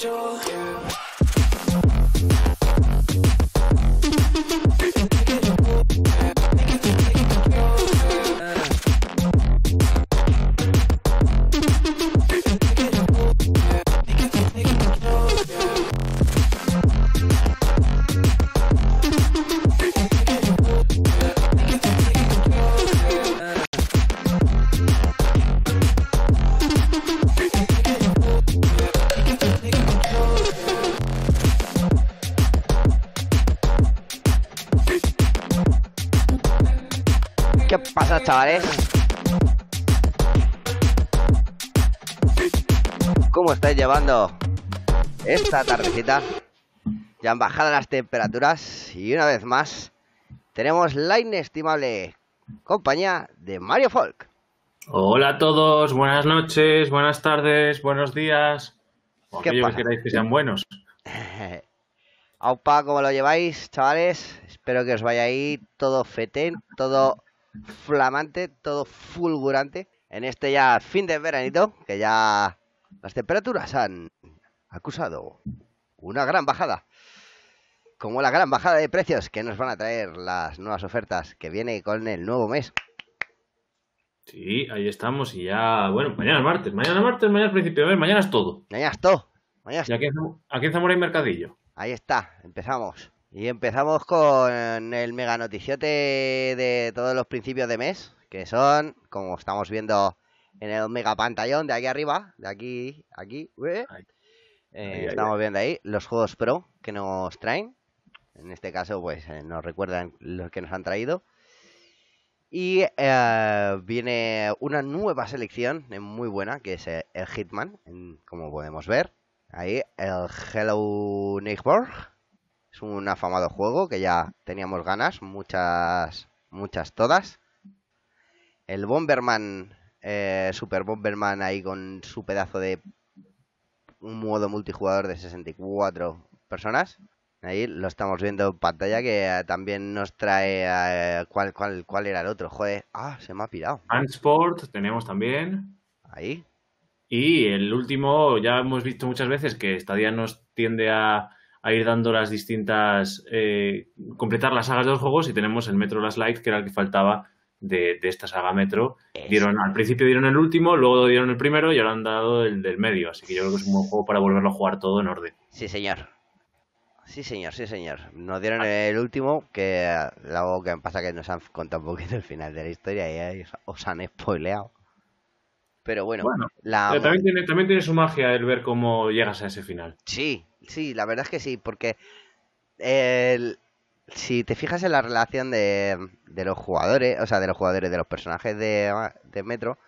¿Qué chavales? ¿Cómo estáis llevando esta tardecita? Ya han bajado las temperaturas y una vez más tenemos la inestimable compañía de Mario Folk. Hola a todos, buenas noches, buenas tardes, buenos días. O ¿Qué aquello que pasa? queráis que sean buenos. Aupa, ¿cómo lo lleváis, chavales? Espero que os vaya ahí todo fetén, todo flamante, todo fulgurante en este ya fin de veranito, que ya las temperaturas han acusado una gran bajada. Como la gran bajada de precios que nos van a traer las nuevas ofertas que viene con el nuevo mes. Sí, ahí estamos y ya, bueno, mañana es martes, mañana es martes, mañana es principio de mes, mañana es todo. Mañana es todo. Mañana es Y aquí en, Zamora hay mercadillo. Ahí está, empezamos. Y empezamos con el mega noticiote de todos los principios de mes, que son, como estamos viendo en el mega pantallón de aquí arriba, de aquí, aquí, eh, estamos viendo ahí los juegos pro que nos traen. En este caso, pues eh, nos recuerdan los que nos han traído. Y eh, viene una nueva selección eh, muy buena, que es el Hitman, como podemos ver. Ahí, el Hello Neighbor. Es un afamado juego que ya teníamos ganas, muchas, muchas todas. El Bomberman, eh, Super Bomberman ahí con su pedazo de un modo multijugador de 64 personas. Ahí lo estamos viendo en pantalla que eh, también nos trae... eh, ¿cuál, cuál, ¿Cuál era el otro? Joder, ah, se me ha pirado. Handsport tenemos también. Ahí, Y el último, ya hemos visto muchas veces que Stadia nos tiende a, a ir dando las distintas. eh, completar las sagas de los juegos y tenemos el Metro Last Light, que era el que faltaba de, de esta saga Metro. Dieron, al principio dieron el último, luego dieron el primero y ahora han dado el del medio. Así que yo creo que es un buen juego para volverlo a jugar todo en orden. Sí, señor. Sí, señor, sí, señor. Nos dieron el último, que eh, luego que pasa que nos han contado un poquito el final de la historia y os han spoileado. Pero bueno, Bueno, la... Pero también, tiene, también tiene su magia el ver cómo llegas a ese final. Sí, sí, la verdad es que sí, porque el- si te fijas en la relación de, de los jugadores, o sea, de los jugadores, de los personajes de, de Metro,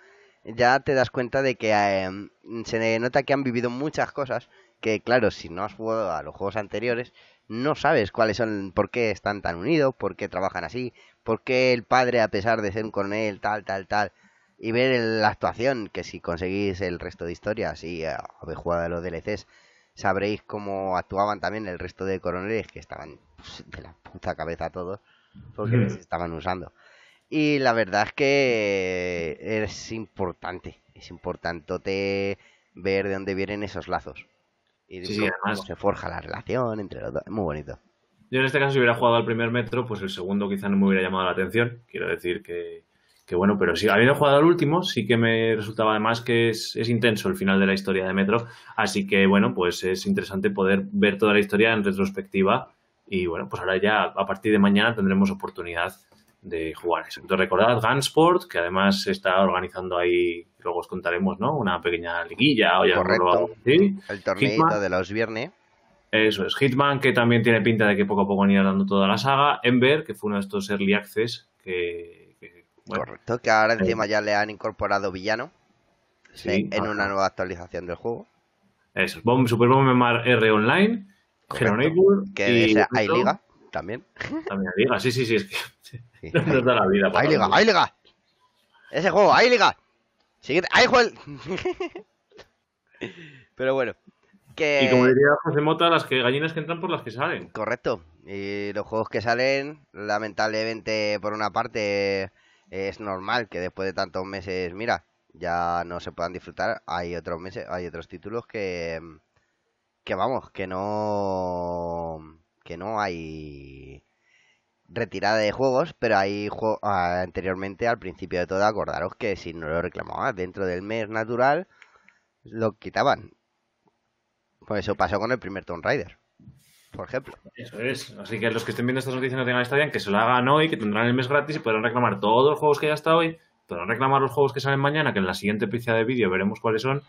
ya te das cuenta de que eh, se nota que han vivido muchas cosas que, claro, si no has jugado a los juegos anteriores, no sabes cuáles son, por qué están tan unidos, por qué trabajan así, por qué el padre, a pesar de ser un coronel, tal, tal, tal, y ver la actuación, que si conseguís el resto de historias y eh, habéis jugado a los DLCs, sabréis cómo actuaban también el resto de coroneles que estaban pues, de la puta cabeza todos, porque les estaban usando. Y la verdad es que es importante, es importante ver de dónde vienen esos lazos. Y sí, cómo, además- se forja la relación entre los dos. Muy bonito. Yo en este caso, si hubiera jugado al primer metro, pues el segundo quizá no me hubiera llamado la atención. Quiero decir que, que bueno, pero si habiendo jugado al último, sí que me resultaba además que es, es intenso el final de la historia de Metro. Así que bueno, pues es interesante poder ver toda la historia en retrospectiva. Y bueno, pues ahora ya a partir de mañana tendremos oportunidad de jugar eso. Entonces recordad Gunsport, que además se está organizando ahí, luego os contaremos, ¿no? Una pequeña liguilla o ya Correcto. ¿sí? El Hitman. de los viernes. Eso es. Hitman, que también tiene pinta de que poco a poco van a ir dando toda la saga. Ember, que fue uno de estos early access que... bueno, Correcto, que ahora encima ya le han incorporado villano sí, en, una nueva actualización del juego. Eso es. Bomb, Super Bomberman R Online, Neighbor Que y hay liga también. También hay liga. Sí, sí, sí. Es que Sí, no nos da la vida. Hay liga, hay liga. Ese juego, hay liga. Siguiente, hay juego. Pero bueno, que Y como diría José Mota, las que gallinas que entran por las que salen. correcto. Y los juegos que salen, lamentablemente, por una parte, es normal que después de tantos meses, mira, ya no se puedan disfrutar. Hay otros meses, hay otros títulos que que vamos, que no que no hay retirada de juegos, pero hay juegos anteriormente al principio de todo acordaros que si no lo reclamabas dentro del mes natural lo quitaban. Pues eso pasó con el primer Tomb Raider, por ejemplo. Eso es. Así que los que estén viendo estas noticias no tengan estadia, que se lo hagan hoy, que tendrán el mes gratis y podrán reclamar todos los juegos que hay hasta hoy, podrán reclamar los juegos que salen mañana, que en la siguiente pieza de vídeo veremos cuáles son,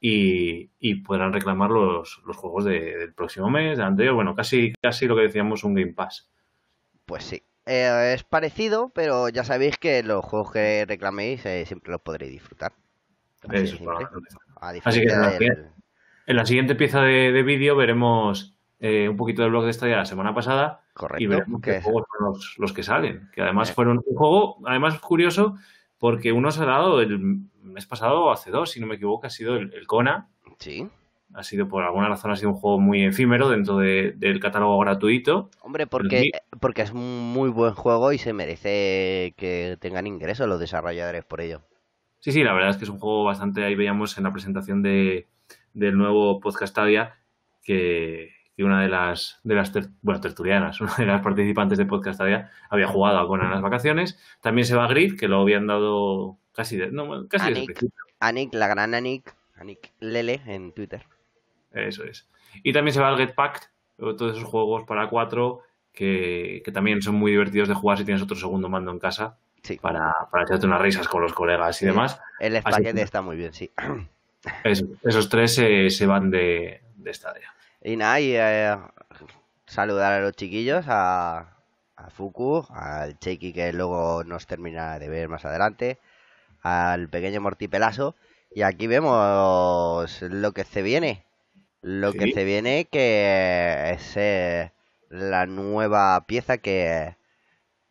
y, podrán reclamar los, los juegos del próximo mes, del anterior, bueno, casi, casi lo que decíamos un Game Pass. Pues sí. Eh, es parecido, pero ya sabéis que los juegos que reclaméis eh, siempre los podréis disfrutar. Así, Así que en la siguiente pieza de, vídeo veremos eh, un poquito del blog de esta la semana pasada Correcto, y veremos qué juegos son los, que salen. Que además fueron un juego, además curioso, porque uno se ha dado el mes pasado, hace dos, si no me equivoco, ha sido el, el Kona. Sí ha sido por alguna razón ha sido un juego muy efímero dentro del catálogo gratuito. Hombre, porque, porque es un muy buen juego y se merece que tengan ingresos los desarrolladores por ello. Sí, sí, la verdad es que es un juego bastante, ahí veíamos en la presentación de, del nuevo Podcastadia que, que una de las, de las bueno, tertulianas, una de las participantes de Podcastadia había jugado a en las vacaciones. También se va a Grid, que lo habían dado casi de, no, casi Anik, Anik, la gran Anik, Anik Lele en Twitter. Eso es. Y también se va el Get Packed, todos esos juegos para cuatro que, también son muy divertidos de jugar si tienes otro segundo mando en casa. Para, para echarte unas risas con los colegas y demás. El paquete está muy bien, sí. esos tres se, van de, esta área. Y nada, y eh, saludar a los chiquillos, a, a Fuku, al Cheiki que luego nos termina de ver más adelante, al pequeño Morty Pelaso. Y aquí vemos lo que se viene. Lo que se viene que es eh, la nueva pieza que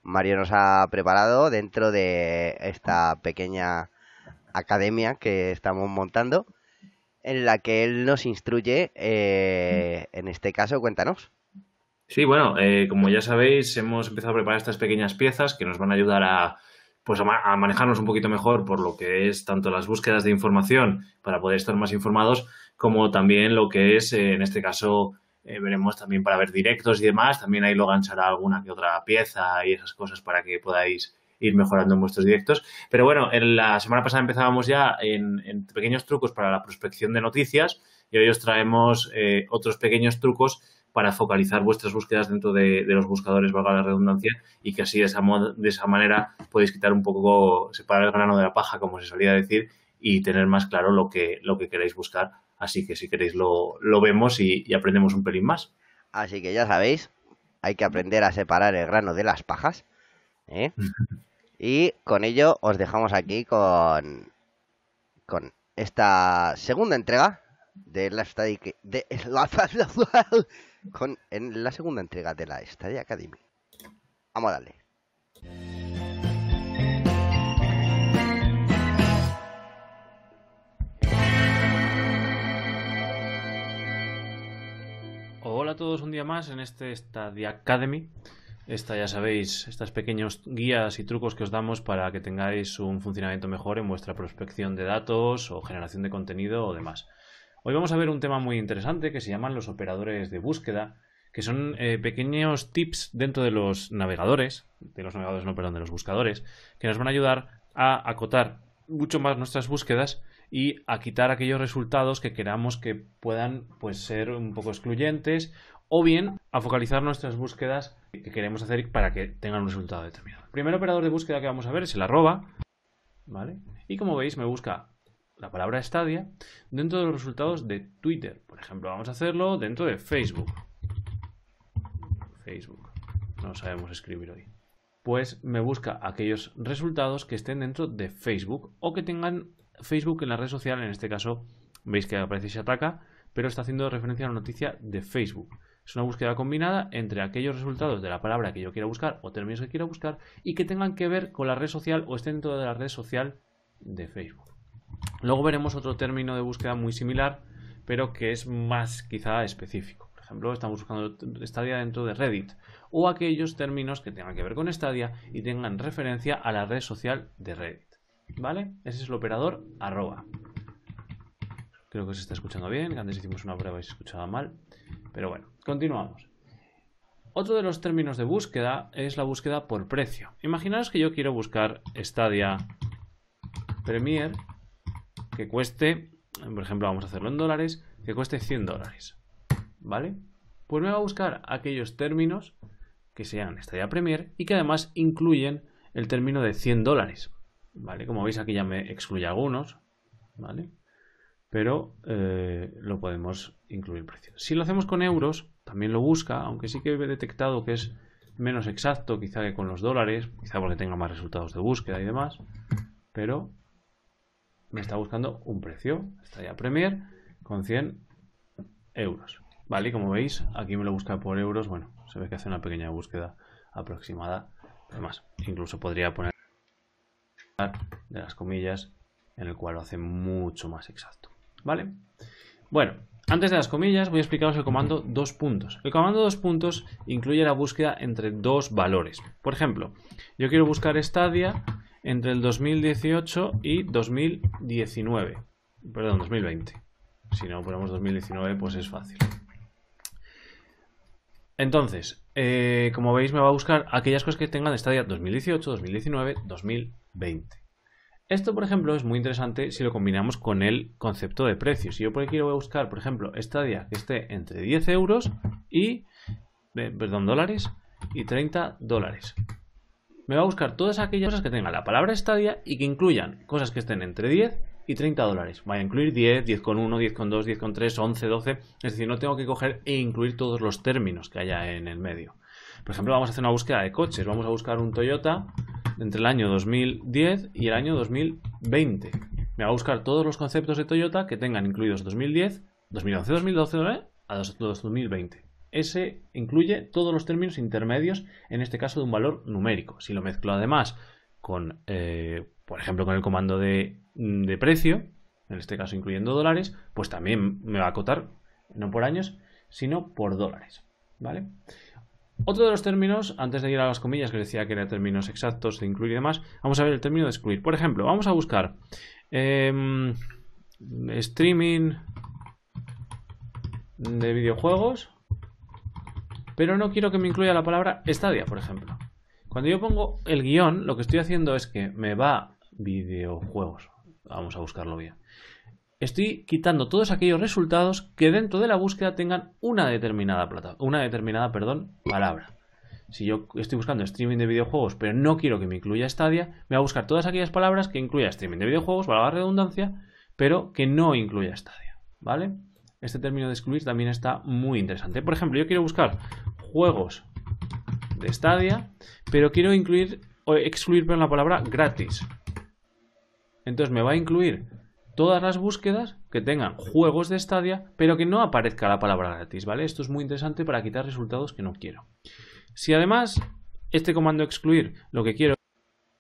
Mario nos ha preparado dentro de esta pequeña academia que estamos montando en la que él nos instruye. Eh, en este caso, cuéntanos. Sí, bueno, eh, como ya sabéis, hemos empezado a preparar estas pequeñas piezas que nos van a ayudar a, pues a, manejarnos un poquito mejor por lo que es tanto las búsquedas de información para poder estar más informados, como también lo que es, eh, en este caso, eh, veremos también para ver directos y demás, también ahí lo ganchará alguna que otra pieza y esas cosas para que podáis ir mejorando en vuestros directos. Pero bueno, en la semana pasada empezábamos ya en, pequeños trucos para la prospección de noticias y hoy os traemos eh, otros pequeños trucos para focalizar vuestras búsquedas dentro de, los buscadores, valga la redundancia, y que así de esa, de esa manera podéis quitar un poco, separar el grano de la paja, como se solía decir, y tener más claro lo que, lo que queréis buscar. Así que si queréis lo, lo vemos y, aprendemos un pelín más. Así que ya sabéis, hay que aprender a separar el grano de las pajas. ¿eh? y con ello os dejamos aquí con, con esta segunda entrega de la de con, en la segunda entrega de la Stadia Academy. Vamos a darle. Hola a todos un día más en este Stadia Academy. Esta, ya sabéis, estas pequeños guías y trucos que os damos para que tengáis un funcionamiento mejor en vuestra prospección de datos o generación de contenido o demás. Hoy vamos a ver un tema muy interesante que se llaman los operadores de búsqueda, que son eh, pequeños tips dentro de los navegadores, de los navegadores, no, perdón, de los buscadores, que nos van a ayudar a acotar mucho más nuestras búsquedas y a quitar aquellos resultados que queramos que puedan pues, ser un poco excluyentes o bien a focalizar nuestras búsquedas que queremos hacer para que tengan un resultado determinado. El primer operador de búsqueda que vamos a ver es el arroba, ¿vale? Y como veis me busca la palabra Stadia dentro de los resultados de Twitter. Por ejemplo, vamos a hacerlo dentro de Facebook. Facebook. No sabemos escribir hoy. Pues me busca aquellos resultados que estén dentro de Facebook o que tengan Facebook en la red social. En este caso, veis que aparece se ataca, pero está haciendo referencia a una noticia de Facebook. Es una búsqueda combinada entre aquellos resultados de la palabra que yo quiera buscar o términos que quiera buscar y que tengan que ver con la red social o estén dentro de la red social de Facebook. Luego veremos otro término de búsqueda muy similar, pero que es más quizá específico. Por ejemplo, estamos buscando Stadia dentro de Reddit o aquellos términos que tengan que ver con Stadia y tengan referencia a la red social de Reddit. ¿Vale? Ese es el operador arroba. Creo que se está escuchando bien. Antes hicimos una prueba y se escuchaba mal. Pero bueno, continuamos. Otro de los términos de búsqueda es la búsqueda por precio. Imaginaos que yo quiero buscar Stadia Premier que cueste, por ejemplo, vamos a hacerlo en dólares, que cueste 100 dólares. ¿Vale? Pues me va a buscar aquellos términos que sean Stadia Premier y que además incluyen el término de 100 dólares. ¿Vale? Como veis aquí ya me excluye algunos. ¿Vale? Pero eh, lo podemos incluir precio. Si lo hacemos con euros, también lo busca, aunque sí que he detectado que es menos exacto quizá que con los dólares, quizá porque tenga más resultados de búsqueda y demás, pero me está buscando un precio. Stadia Premier con 100 euros. Vale, como veis, aquí me lo busca por euros. Bueno, se ve que hace una pequeña búsqueda aproximada. Además, incluso podría poner de las comillas en el cual lo hace mucho más exacto. ¿Vale? Bueno, antes de las comillas voy a explicaros el comando dos puntos. El comando dos puntos incluye la búsqueda entre dos valores. Por ejemplo, yo quiero buscar Stadia entre el 2018 y 2019. Perdón, 2020. Si no ponemos 2019, pues es fácil. Entonces, eh, como veis, me va a buscar aquellas cosas que tengan Stadia 2018, 2019, 2020. Esto, por ejemplo, es muy interesante si lo combinamos con el concepto de precios. Si yo por aquí quiero buscar, por ejemplo, Stadia que esté entre 10 euros y, eh, perdón, dólares y 30 dólares me va a buscar todas aquellas cosas que tengan la palabra Stadia y que incluyan cosas que estén entre 10 y 30 dólares. Vaya a incluir 10, 10 con 1, 10 con 2, 10 con 3, 11, 12. Es decir, no tengo que coger e incluir todos los términos que haya en el medio. Por ejemplo, vamos a hacer una búsqueda de coches. Vamos a buscar un Toyota entre el año 2010 y el año 2020. Me va a buscar todos los conceptos de Toyota que tengan incluidos 2010, 2011, 2012 a 2020 ese incluye todos los términos intermedios, en este caso de un valor numérico. Si lo mezclo además con, eh, por ejemplo, con el comando de, de, precio, en este caso incluyendo dólares, pues también me va a acotar no por años, sino por dólares. ¿Vale? Otro de los términos, antes de ir a las comillas que decía que eran términos exactos de incluir y demás, vamos a ver el término de excluir. Por ejemplo, vamos a buscar em, streaming de videojuegos pero no quiero que me incluya la palabra Stadia, por ejemplo. Cuando yo pongo el guion, lo que estoy haciendo es que me va videojuegos. Vamos a buscarlo bien. Estoy quitando todos aquellos resultados que dentro de la búsqueda tengan una determinada plata, una determinada, perdón, palabra. Si yo estoy buscando streaming de videojuegos, pero no quiero que me incluya Stadia, me va a buscar todas aquellas palabras que incluya streaming de videojuegos, valga la redundancia, pero que no incluya Stadia, ¿vale? este término de excluir también está muy interesante. Por ejemplo, yo quiero buscar juegos de Stadia, pero quiero incluir o excluir la palabra gratis. Entonces me va a incluir todas las búsquedas que tengan juegos de Stadia, pero que no aparezca la palabra gratis, ¿vale? Esto es muy interesante para quitar resultados que no quiero. Si además este comando excluir lo que quiero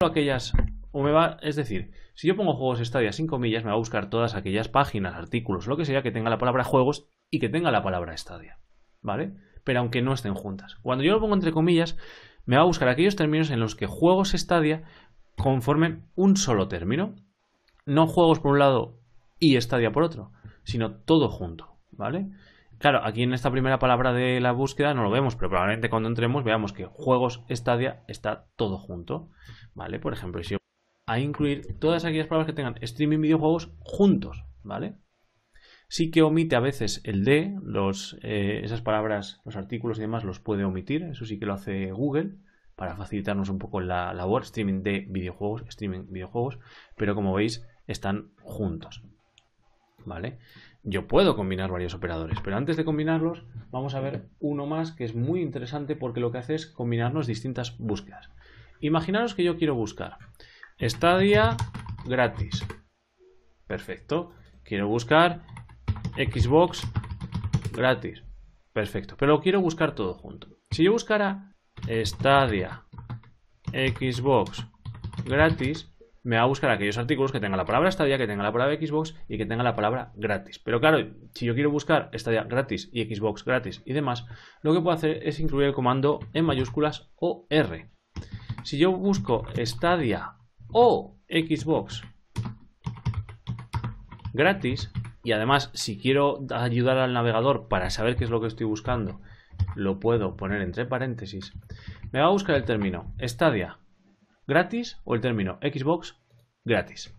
aquellas o me va, es decir, si yo pongo juegos Stadia sin comillas, me va a buscar todas aquellas páginas, artículos, lo que sea que tenga la palabra juegos y que tenga la palabra Stadia, ¿vale? Pero aunque no estén juntas. Cuando yo lo pongo entre comillas, me va a buscar aquellos términos en los que juegos Stadia conformen un solo término, no juegos por un lado y Stadia por otro, sino todo junto, ¿vale? Claro, aquí en esta primera palabra de la búsqueda no lo vemos, pero probablemente cuando entremos veamos que juegos Stadia está todo junto, ¿vale? Por ejemplo, si a incluir todas aquellas palabras que tengan streaming videojuegos juntos, ¿vale? Sí que omite a veces el de, los, eh, esas palabras, los artículos y demás los puede omitir, eso sí que lo hace Google para facilitarnos un poco la labor, streaming de videojuegos, streaming videojuegos, pero como veis están juntos, ¿vale? Yo puedo combinar varios operadores, pero antes de combinarlos vamos a ver uno más que es muy interesante porque lo que hace es combinarnos distintas búsquedas. Imaginaros que yo quiero buscar Stadia gratis. Perfecto. Quiero buscar Xbox gratis. Perfecto. Pero quiero buscar todo junto. Si yo buscara Stadia Xbox gratis, me va a buscar aquellos artículos que tengan la palabra Stadia, que tengan la palabra Xbox y que tengan la palabra gratis. Pero claro, si yo quiero buscar Stadia gratis y Xbox gratis y demás, lo que puedo hacer es incluir el comando en mayúsculas o R. Si yo busco Stadia o Xbox gratis, y además, si quiero ayudar al navegador para saber qué es lo que estoy buscando, lo puedo poner entre paréntesis. Me va a buscar el término Stadia gratis o el término Xbox gratis.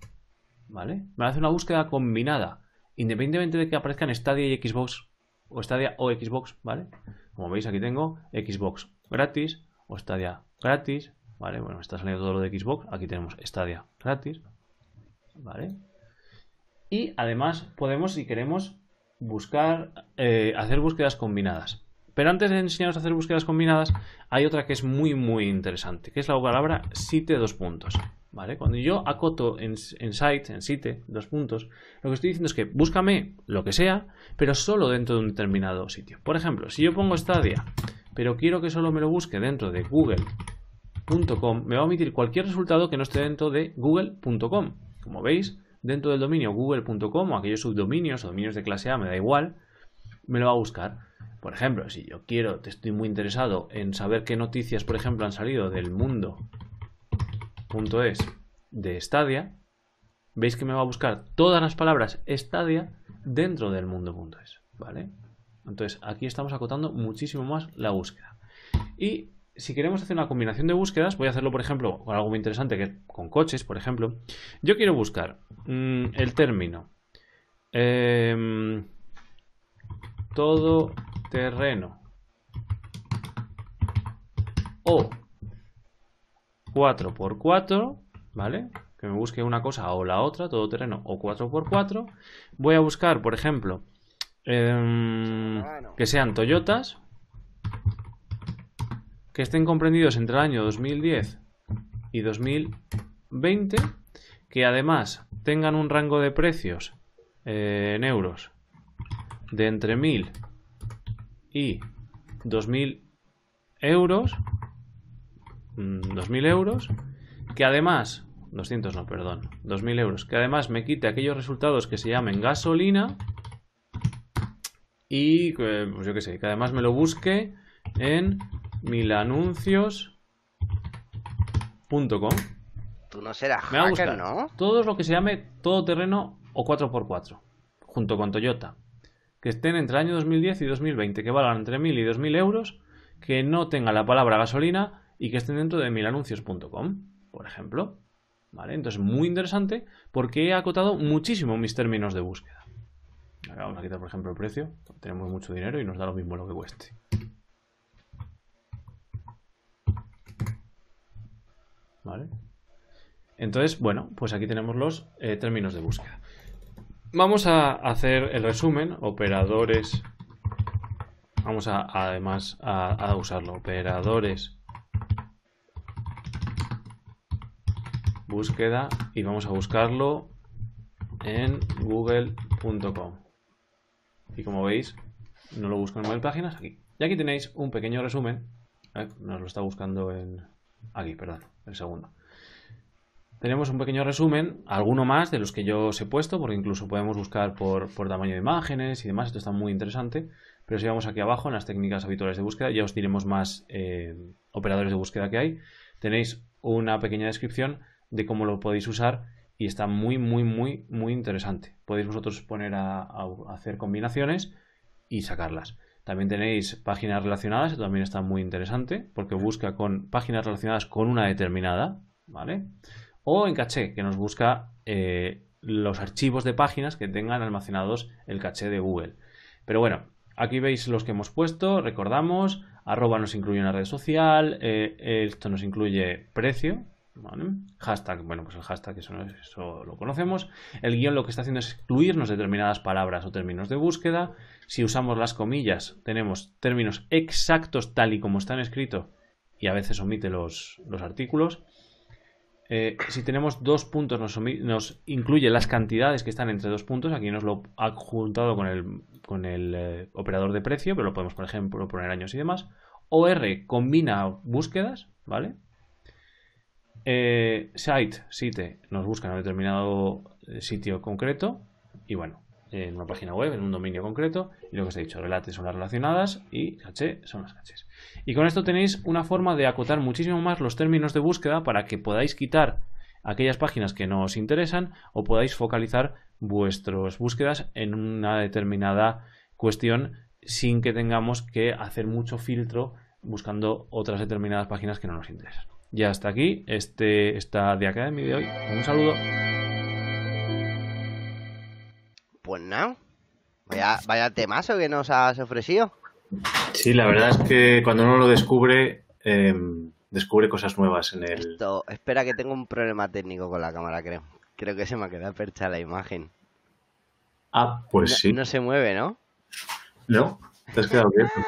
¿Vale? Me hace una búsqueda combinada, independientemente de que aparezcan Stadia y Xbox, o Stadia o Xbox, ¿vale? Como veis, aquí tengo Xbox gratis o Stadia gratis, ¿vale? Bueno, está saliendo todo lo de Xbox, aquí tenemos Stadia gratis, ¿vale? Y además podemos, si queremos, buscar, eh, hacer búsquedas combinadas. Pero antes de enseñaros a hacer búsquedas combinadas, hay otra que es muy, muy interesante, que es la palabra site dos puntos. ¿Vale? Cuando yo acoto en, en site, en site, dos puntos, lo que estoy diciendo es que búscame lo que sea, pero solo dentro de un determinado sitio. Por ejemplo, si yo pongo Stadia, pero quiero que solo me lo busque dentro de google.com, me va a omitir cualquier resultado que no esté dentro de google.com. Como veis, dentro del dominio google.com o aquellos subdominios o dominios de clase A, me da igual, me lo va a buscar. Por ejemplo, si yo quiero, estoy muy interesado en saber qué noticias, por ejemplo, han salido del mundo.es de Stadia, veis que me va a buscar todas las palabras Stadia dentro del mundo.es, ¿vale? Entonces, aquí estamos acotando muchísimo más la búsqueda. Y si queremos hacer una combinación de búsquedas, voy a hacerlo, por ejemplo, con algo muy interesante, que con coches, por ejemplo. Yo quiero buscar mm, el término em, todo terreno o 4x4, ¿vale? Que me busque una cosa o la otra, todo terreno o 4x4. Voy a buscar, por ejemplo, em, que sean Toyotas que estén comprendidos entre el año 2010 y 2020, que además tengan un rango de precios eh, en euros de entre 1000 y 2000 euros, 2000 mm, euros, que además, 200 no, perdón, 2000 euros, que además me quite aquellos resultados que se llamen gasolina y, eh, pues yo qué sé, que además me lo busque en milanuncios.com. Tú no serás Me va a buscar ¿no? todo lo que se llame todoterreno o 4x4, junto con Toyota, que estén entre el año 2010 y 2020, que valgan entre 1.000 y 2.000 euros, que no tenga la palabra gasolina y que estén dentro de milanuncios.com, por ejemplo. ¿Vale? Entonces, muy interesante porque he acotado muchísimo mis términos de búsqueda. vamos a quitar, por ejemplo, el precio. Tenemos mucho dinero y nos da lo mismo lo que cueste. Entonces, bueno, pues aquí tenemos los eh, términos de búsqueda. Vamos a hacer el resumen, operadores. Vamos a, además a, usarlo, operadores. Búsqueda y vamos a buscarlo en google.com. Y como veis, no lo busco en nueve páginas, aquí. Y aquí tenéis un pequeño resumen. Eh, nos lo está buscando en... Aquí, perdón el segundo. Tenemos un pequeño resumen, alguno más de los que yo os he puesto, porque incluso podemos buscar por, tamaño de imágenes y demás, esto está muy interesante. Pero si vamos aquí abajo en las técnicas habituales de búsqueda, ya os diremos más eh, operadores de búsqueda que hay. Tenéis una pequeña descripción de cómo lo podéis usar y está muy, muy, muy, muy interesante. Podéis vosotros poner a hacer combinaciones y sacarlas. También tenéis páginas relacionadas, esto también está muy interesante, porque busca con páginas relacionadas con una determinada, ¿vale? O en caché, que nos busca eh, los archivos de páginas que tengan almacenados el caché de Google. Pero bueno, aquí veis los que hemos puesto, recordamos, arroba nos incluye una red social, eh, esto nos incluye precio, Hashtag, bueno, pues el hashtag, eso, eso lo conocemos. El guion lo que está haciendo es excluirnos determinadas palabras o términos de búsqueda. Si usamos las comillas, tenemos términos exactos tal y como están escritos y a veces omite los, artículos. Eh, si tenemos dos puntos, nos, incluye las cantidades que están entre dos puntos. Aquí nos lo ha juntado con el, con el eh, operador de precio, pero lo podemos, por ejemplo, poner años y demás. OR combina búsquedas, ¿vale? Eh, site, site, nos busca en un determinado sitio concreto. Y bueno, en una página web, en un dominio concreto, y lo que os he dicho, relates son las relacionadas y caché son las cachés. Y con esto tenéis una forma de acotar muchísimo más los términos de búsqueda para que podáis quitar aquellas páginas que no os interesan o podáis focalizar vuestras búsquedas en una determinada cuestión sin que tengamos que hacer mucho filtro buscando otras determinadas páginas que no nos interesan. Ya hasta aquí este, esta de Academy de hoy. Un saludo. Pues nada. Vaya, vaya temazo que nos has ofrecido. Sí, la verdad es que cuando uno lo descubre, em, descubre cosas nuevas en el. Esto, espera que tengo un problema técnico con la cámara, creo. Creo que se me ha quedado percha la imagen. Ah, pues No- sí. No se mueve, ¿no? ¿No? Te has quedado bien.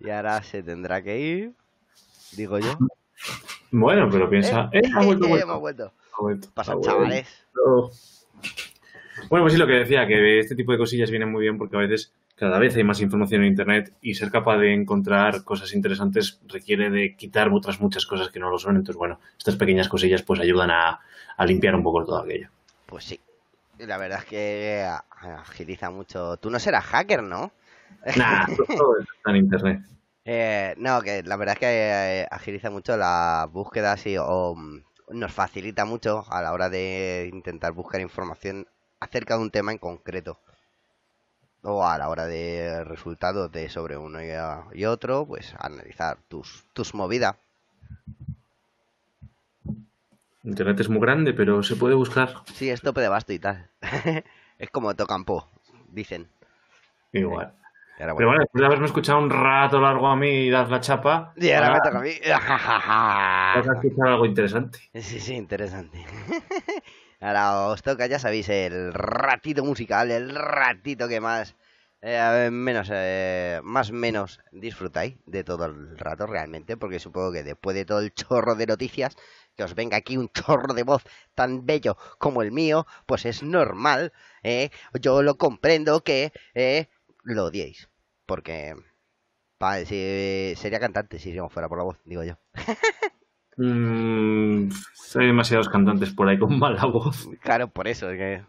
Y ahora se tendrá que ir. Digo yo. Bueno, pero piensa. ¡Eh! ha vuelto, ha vuelto, Hemos vuelto. ha vuelto, Pasa, ha vuelto. chavales. Bueno, pues sí, lo que decía, que este tipo de cosillas vienen muy bien porque a veces cada vez hay más información en Internet y ser capaz de encontrar cosas interesantes requiere de quitar otras muchas cosas que no lo son. Entonces, bueno, estas pequeñas cosillas pues ayudan a, a limpiar un poco todo aquello. Pues sí. La verdad es que a- agiliza mucho. Tú no serás hacker, ¿no? Nah, todo está en Internet. Eh, no, que la verdad es que eh, agiliza mucho las búsquedas y o, mm, nos facilita mucho a la hora de intentar buscar información acerca de un tema en concreto. O a la hora de resultados de sobre uno y, otro, pues analizar tus, tus movidas. Internet es muy grande, pero se puede buscar Sí, es tope de basto y tal. es como Tocampo, dicen. igual. Pero bueno. después de haberme escuchado un rato largo a mí y dar la chapa, Y ahora me ahora toca a mí. vas a escuchar algo interesante. Sí, sí, interesante. Ahora os toca, ya sabéis, el ratito musical, el ratito que más, eh, menos, eh, más menos disfrutáis de todo el rato realmente, porque supongo que después de todo el chorro de noticias, que os venga aquí un chorro de voz tan bello como el mío, pues es normal, ¿eh? Yo lo comprendo que eh, lo odiéis, porque si- sería cantante si no fuera por la voz, digo yo. Mm, hay demasiados cantantes por ahí con mala voz, Claro, por eso, es que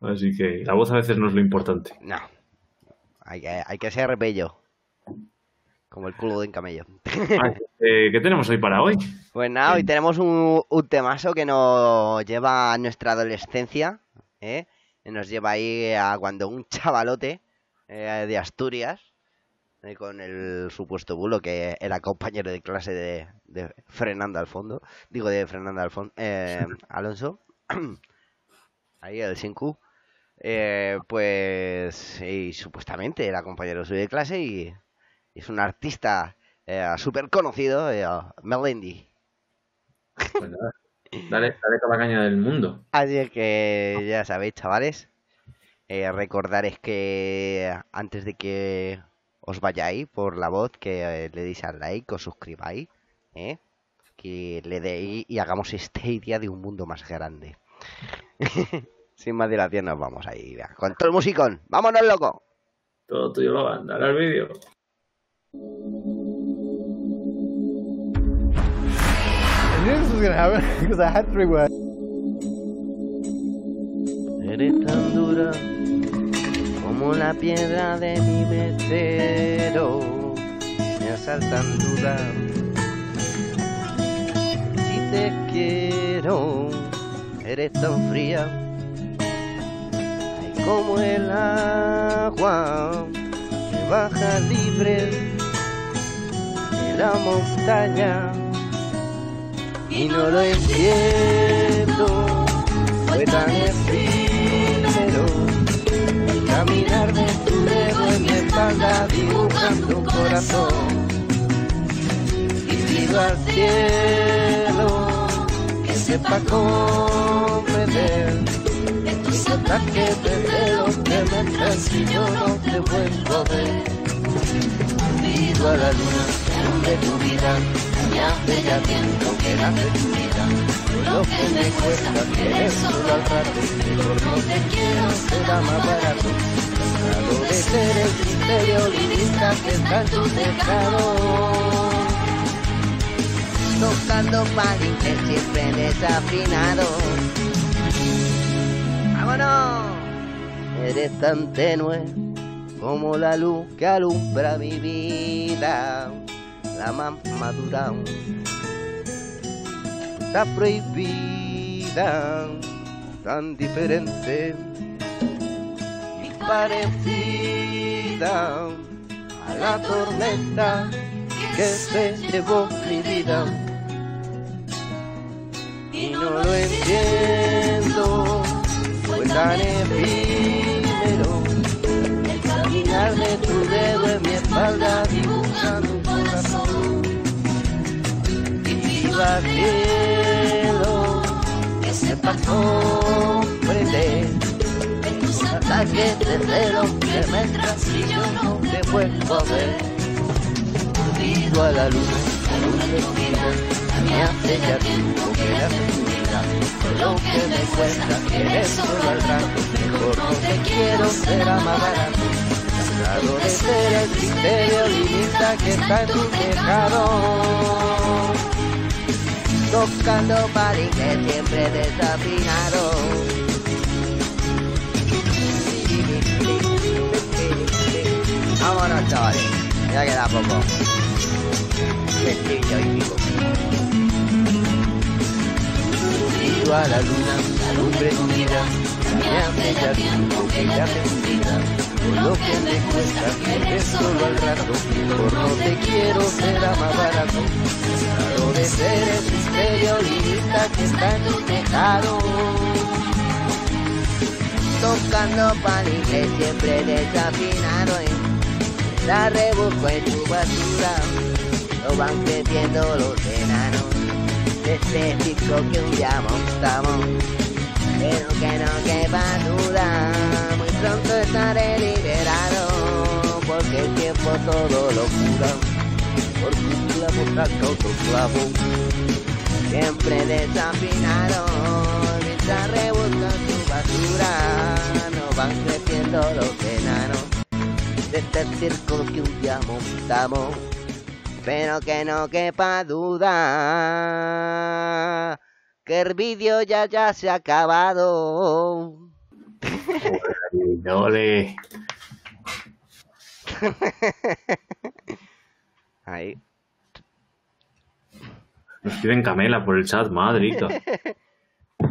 así que la voz a veces no es lo importante. No. Hay que, hay que ser bello. Como el culo de un camello. Ah, eh, ¿Qué tenemos hoy para hoy? Pues nada, hoy tenemos un, un temazo que nos lleva a nuestra adolescencia. ¿eh? Nos lleva ahí a cuando un chavalote eh, de Asturias, eh, con el supuesto bulo que era compañero de clase de, de Fernando al fondo. Digo, de Fernando Alfon- eh, Alonso. ahí el 5. Eh, pues, y supuestamente era compañero suyo de clase y es un artista eh, súper conocido, eh, Melendi. Pues nada, dale, dale toda la caña del mundo. Así es que ya sabéis, chavales, eh, recordaréis que antes de que os vayáis por la voz, que eh, le deis al like, os suscribáis, ¿eh? que le deis y hagamos esta idea de un mundo más grande. Sin más dilación nos vamos ahí, vea, con todo el musicón. ¡Vámonos, loco! Todo tuyo, Logan, dale al vídeo. I knew this was gonna happen because I had three words. Eres tan dura como la piedra de mi mesero. Me asaltan dudas si te quiero. Eres tan fría ay, como el agua que baja libre de la montaña. Y no lo entiendo fue tan el caminar de tu dedo en mi espalda dibujando un corazón. Y pido al cielo que sepa comprender estos ataques de dedos que me si yo no te vuelvo a ver. Pido a la luna alumbre tu vida me hace ya tiempo que nace tu vida lo que me cuesta querer solo rato que por no te quiero será más barato Trato de ser el criterio limita que está en tu teclado tocando palinques siempre desafinado ¡Vámonos! Eres tan tenue como la luz que alumbra mi vida. La más madura está prohibida tan diferente y parecida a la tormenta que se llevó mi vida. Y no lo entiendo, fue tan efímero el caminar de tu dedo en mi espalda dibujando un corazón. Y cielo, que sepa comprender en tus ataques de celo que me yo no te vuelvo a ver. Olvido a la luna, la luna de tu vida, mí hace ya tiempo que tu vida. Lo que me cuesta, quieres solo al rato, mejor no te quiero ser amada. Tratado de ser el misterio limita que está en tu tejado tocando que siempre desafinado. Vámonos, chavales. Ya queda poco. Sencillo y vivo. Vivo a la luna, alumbre tu vida. Me hace ya tiempo que ya te lo que me cuesta que solo al rato. Por no te quiero ser más barato. Ser el misterio limita que está en tu tejado. Tocando que siempre desafinaron. La rebusco en tu basura. Lo van creciendo los enanos. De este disco que un día montamos. Pero que no quepa duda. Muy pronto estaré liberado. Porque el tiempo todo lo cura por tu clavo saca otro clavo. Siempre desafinaron, mientras rebuscan tu basura, no van creciendo los enanos de este circo que un día montamos. Pero que no quepa duda que el vídeo ya ya se ha acabado. Ole. Ahí. Nos piden Camela por el chat, madrito.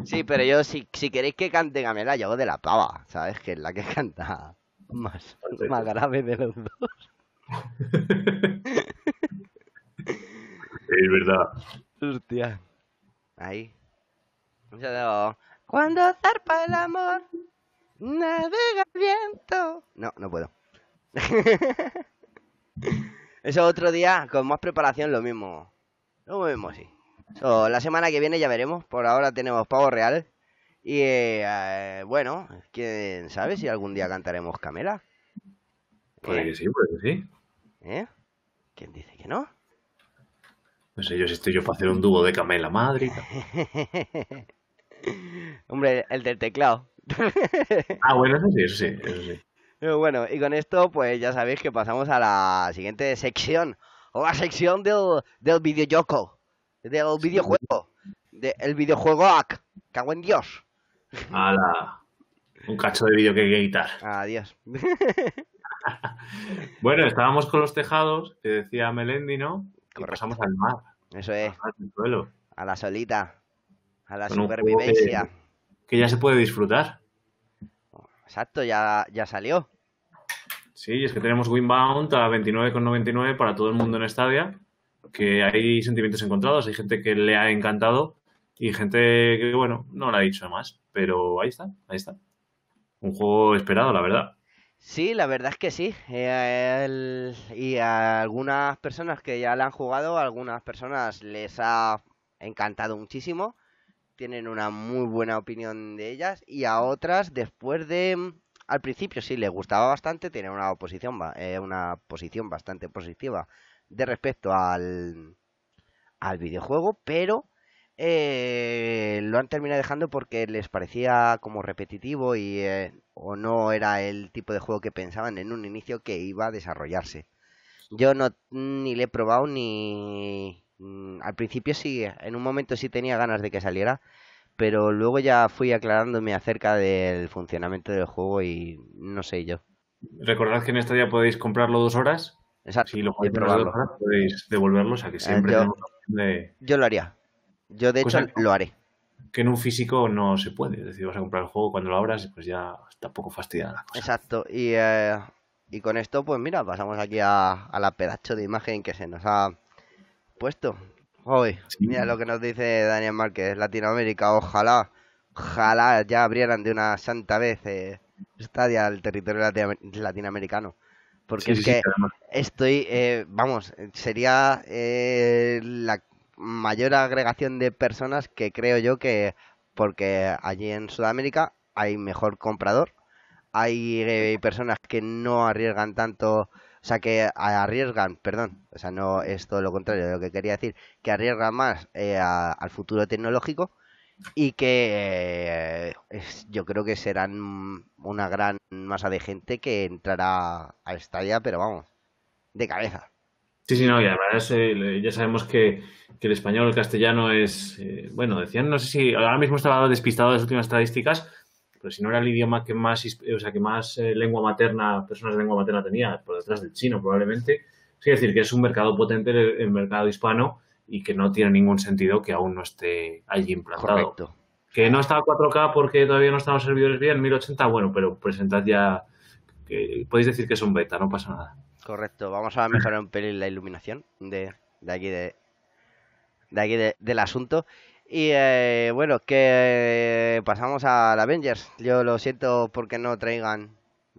Sí, pero yo, si, si queréis que cante Camela, yo hago de la pava, ¿sabes? Que es la que canta más, más grave de los dos. Es verdad. Hostia. Ahí. Cuando zarpa el amor, navega el viento. No, no puedo. Eso otro día, con más preparación, lo mismo. Lo mismo, sí. So, la semana que viene ya veremos. Por ahora tenemos pavo real. Y eh, bueno, quién sabe si algún día cantaremos Camela. Puede que sí, puede que sí. ¿Eh? ¿Quién dice que no? No sé yo si estoy yo para hacer un dúo de Camela, madrito. Hombre, el del teclado. Ah, bueno, eso sí, eso sí, eso sí. Pero bueno, y con esto, pues ya sabéis que pasamos a la siguiente sección. O la sección del, del videojuego. Del videojuego. De, el videojuego AC. Cago en Dios. Ala. Un cacho de vídeo que hay que quitar. Adiós. Bueno, estábamos con los tejados, que decía Melendi, ¿no? Y pasamos al mar, Eso es. al suelo. A la solita. A la Con supervivencia. Que ya se puede disfrutar. Exacto, ya, ya salió. Sí, es que tenemos Winbound a 29,99 para todo el mundo en Stadia, que hay sentimientos encontrados, hay gente que le ha encantado y gente que, bueno, no le ha dicho más, pero ahí está, ahí está. Un juego esperado, la verdad. Sí, la verdad es que sí. Eh, el- y a algunas personas que ya la han jugado, a algunas personas les ha encantado muchísimo. Tienen una muy buena opinión de ellas. Y a otras, después de... mm, Al principio sí les gustaba bastante, tienen una oposición, eh, una posición bastante positiva de respecto al, al videojuego, pero eh, lo han terminado dejando porque les parecía como repetitivo y eh, o no era el tipo de juego que pensaban en un inicio que iba a desarrollarse. Yo no ni le he probado ni mm, al principio sí, en un momento sí tenía ganas de que saliera, pero luego ya fui aclarándome acerca del funcionamiento del juego y no sé yo. Recordad que en Stadia podéis comprarlo dos horas. Exacto, Si lo y dos probarlo. horas, podéis devolverlo, o sea que siempre yo- tenemos la opción de... Yo lo haría. Yo de hecho Cosa que- lo haré. que en un físico no se puede. Es decir, vas a comprar el juego cuando lo abras, pues ya está poco fastidiada la cosa. Exacto. Y, eh, y con esto, pues mira, pasamos aquí a, a la pedazo de imagen que se nos ha puesto. Hoy, Sí. mira lo que nos dice Daniel Márquez, Latinoamérica, ojalá, ojalá ya abrieran de una santa vez eh, Stadia al territorio latinoam- latinoamericano. Porque Sí, es sí, que estoy, eh, vamos, sería eh, la mayor agregación de personas que creo yo que, porque allí en Sudamérica hay mejor comprador, hay eh, personas que no arriesgan tanto, o sea, que arriesgan, perdón, o sea, no es todo lo contrario de lo que quería decir, que arriesgan más eh, al futuro tecnológico y que eh, es- yo creo que serán una gran masa de gente que entrará a Stadia, pero vamos, de cabeza. Sí, sí, no, y además eh, ya sabemos que, que el español, el castellano es, eh, bueno, decían, no sé si ahora mismo estaba despistado de las últimas estadísticas, pero si no era el idioma que más, o sea, que más eh, lengua materna, personas de lengua materna tenía, por detrás del chino probablemente. Es decir, que es un mercado potente el, el mercado hispano y que no tiene ningún sentido que aún no esté allí implantado. Correcto. Que no está a 4K porque todavía no están los servidores bien, 1080, bueno, pero presentad ya, que podéis decir que es un beta, no pasa nada. Correcto, vamos a mejorar un pelín la iluminación de, de aquí de, de aquí de- del asunto. Y eh, bueno, que pasamos al Avengers. Yo lo siento porque no traigan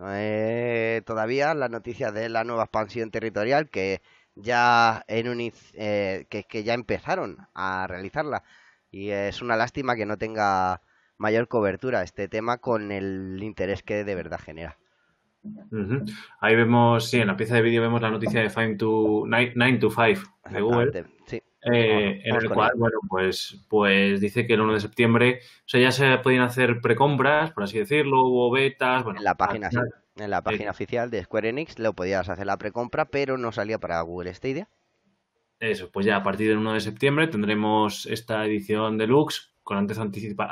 eh, todavía las noticias de la nueva expansión territorial que ya en un, eh, que, que ya empezaron a realizarla. Y es una lástima que no tenga mayor cobertura este tema con el interés que de verdad genera. Ahí vemos, sí, en la pieza de vídeo vemos la noticia de 5 to 9, to 5 de Google, Sí. Eh, en el cual, bueno, pues, pues dice que el 1 de septiembre, o sea, ya se podían hacer precompras, por así decirlo, hubo betas, bueno, En la página, sí. En la página oficial de Square Enix lo podías hacer la precompra, pero no salía para Google Stadia. Eso, pues ya a partir del 1 de septiembre tendremos esta edición deluxe con anticipa-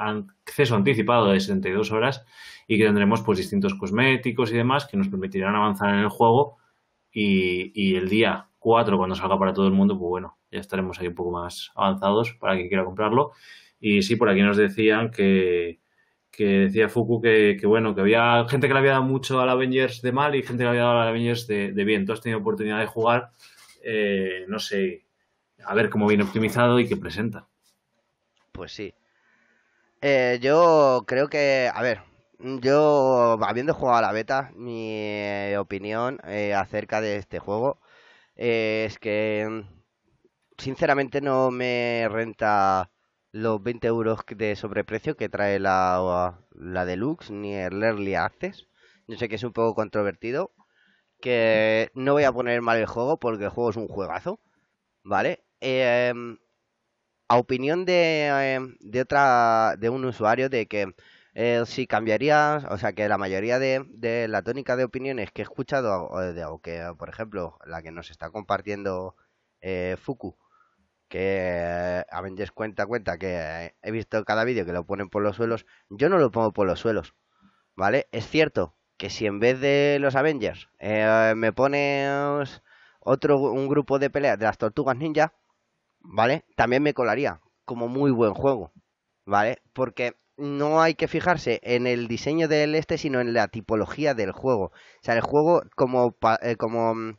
acceso anticipado de 72 horas y que tendremos pues distintos cosméticos y demás que nos permitirán avanzar en el juego y, y el día 4 cuando salga para todo el mundo pues bueno, ya estaremos ahí un poco más avanzados para quien quiera comprarlo y sí, por aquí nos decían que que decía Fuku que, que, bueno, que había gente que le había dado mucho al Avengers de mal y gente que le había dado al Avengers de, de bien. Tú has tenido oportunidad de jugar eh, no sé, a ver cómo viene optimizado y qué presenta. Pues sí. Eh, yo creo que, a ver, yo habiendo jugado a la beta, mi opinión eh, acerca de este juego eh, es que sinceramente no me renta los 20 euros de sobreprecio que trae la, la Deluxe ni el Early Access. Yo sé que es un poco controvertido, que no voy a poner mal el juego porque el juego es un juegazo, ¿vale? Em, a opinión de, em, de otra de un usuario de que eh, si cambiaría, o sea que la mayoría de, la tónica de opiniones que he escuchado, o, de, o que por ejemplo la que nos está compartiendo eh, Fuku, que eh, Avengers cuenta cuenta que eh, he visto cada vídeo que lo ponen por los suelos, yo no lo pongo por los suelos, ¿vale? Es cierto que si en vez de los Avengers eh, me pones otro un grupo de pelea de las Tortugas Ninja, ¿vale? También me colaría como muy buen juego, ¿vale? Porque no hay que fijarse en el diseño del este, sino en la tipología del juego. O sea, el juego como, como mm,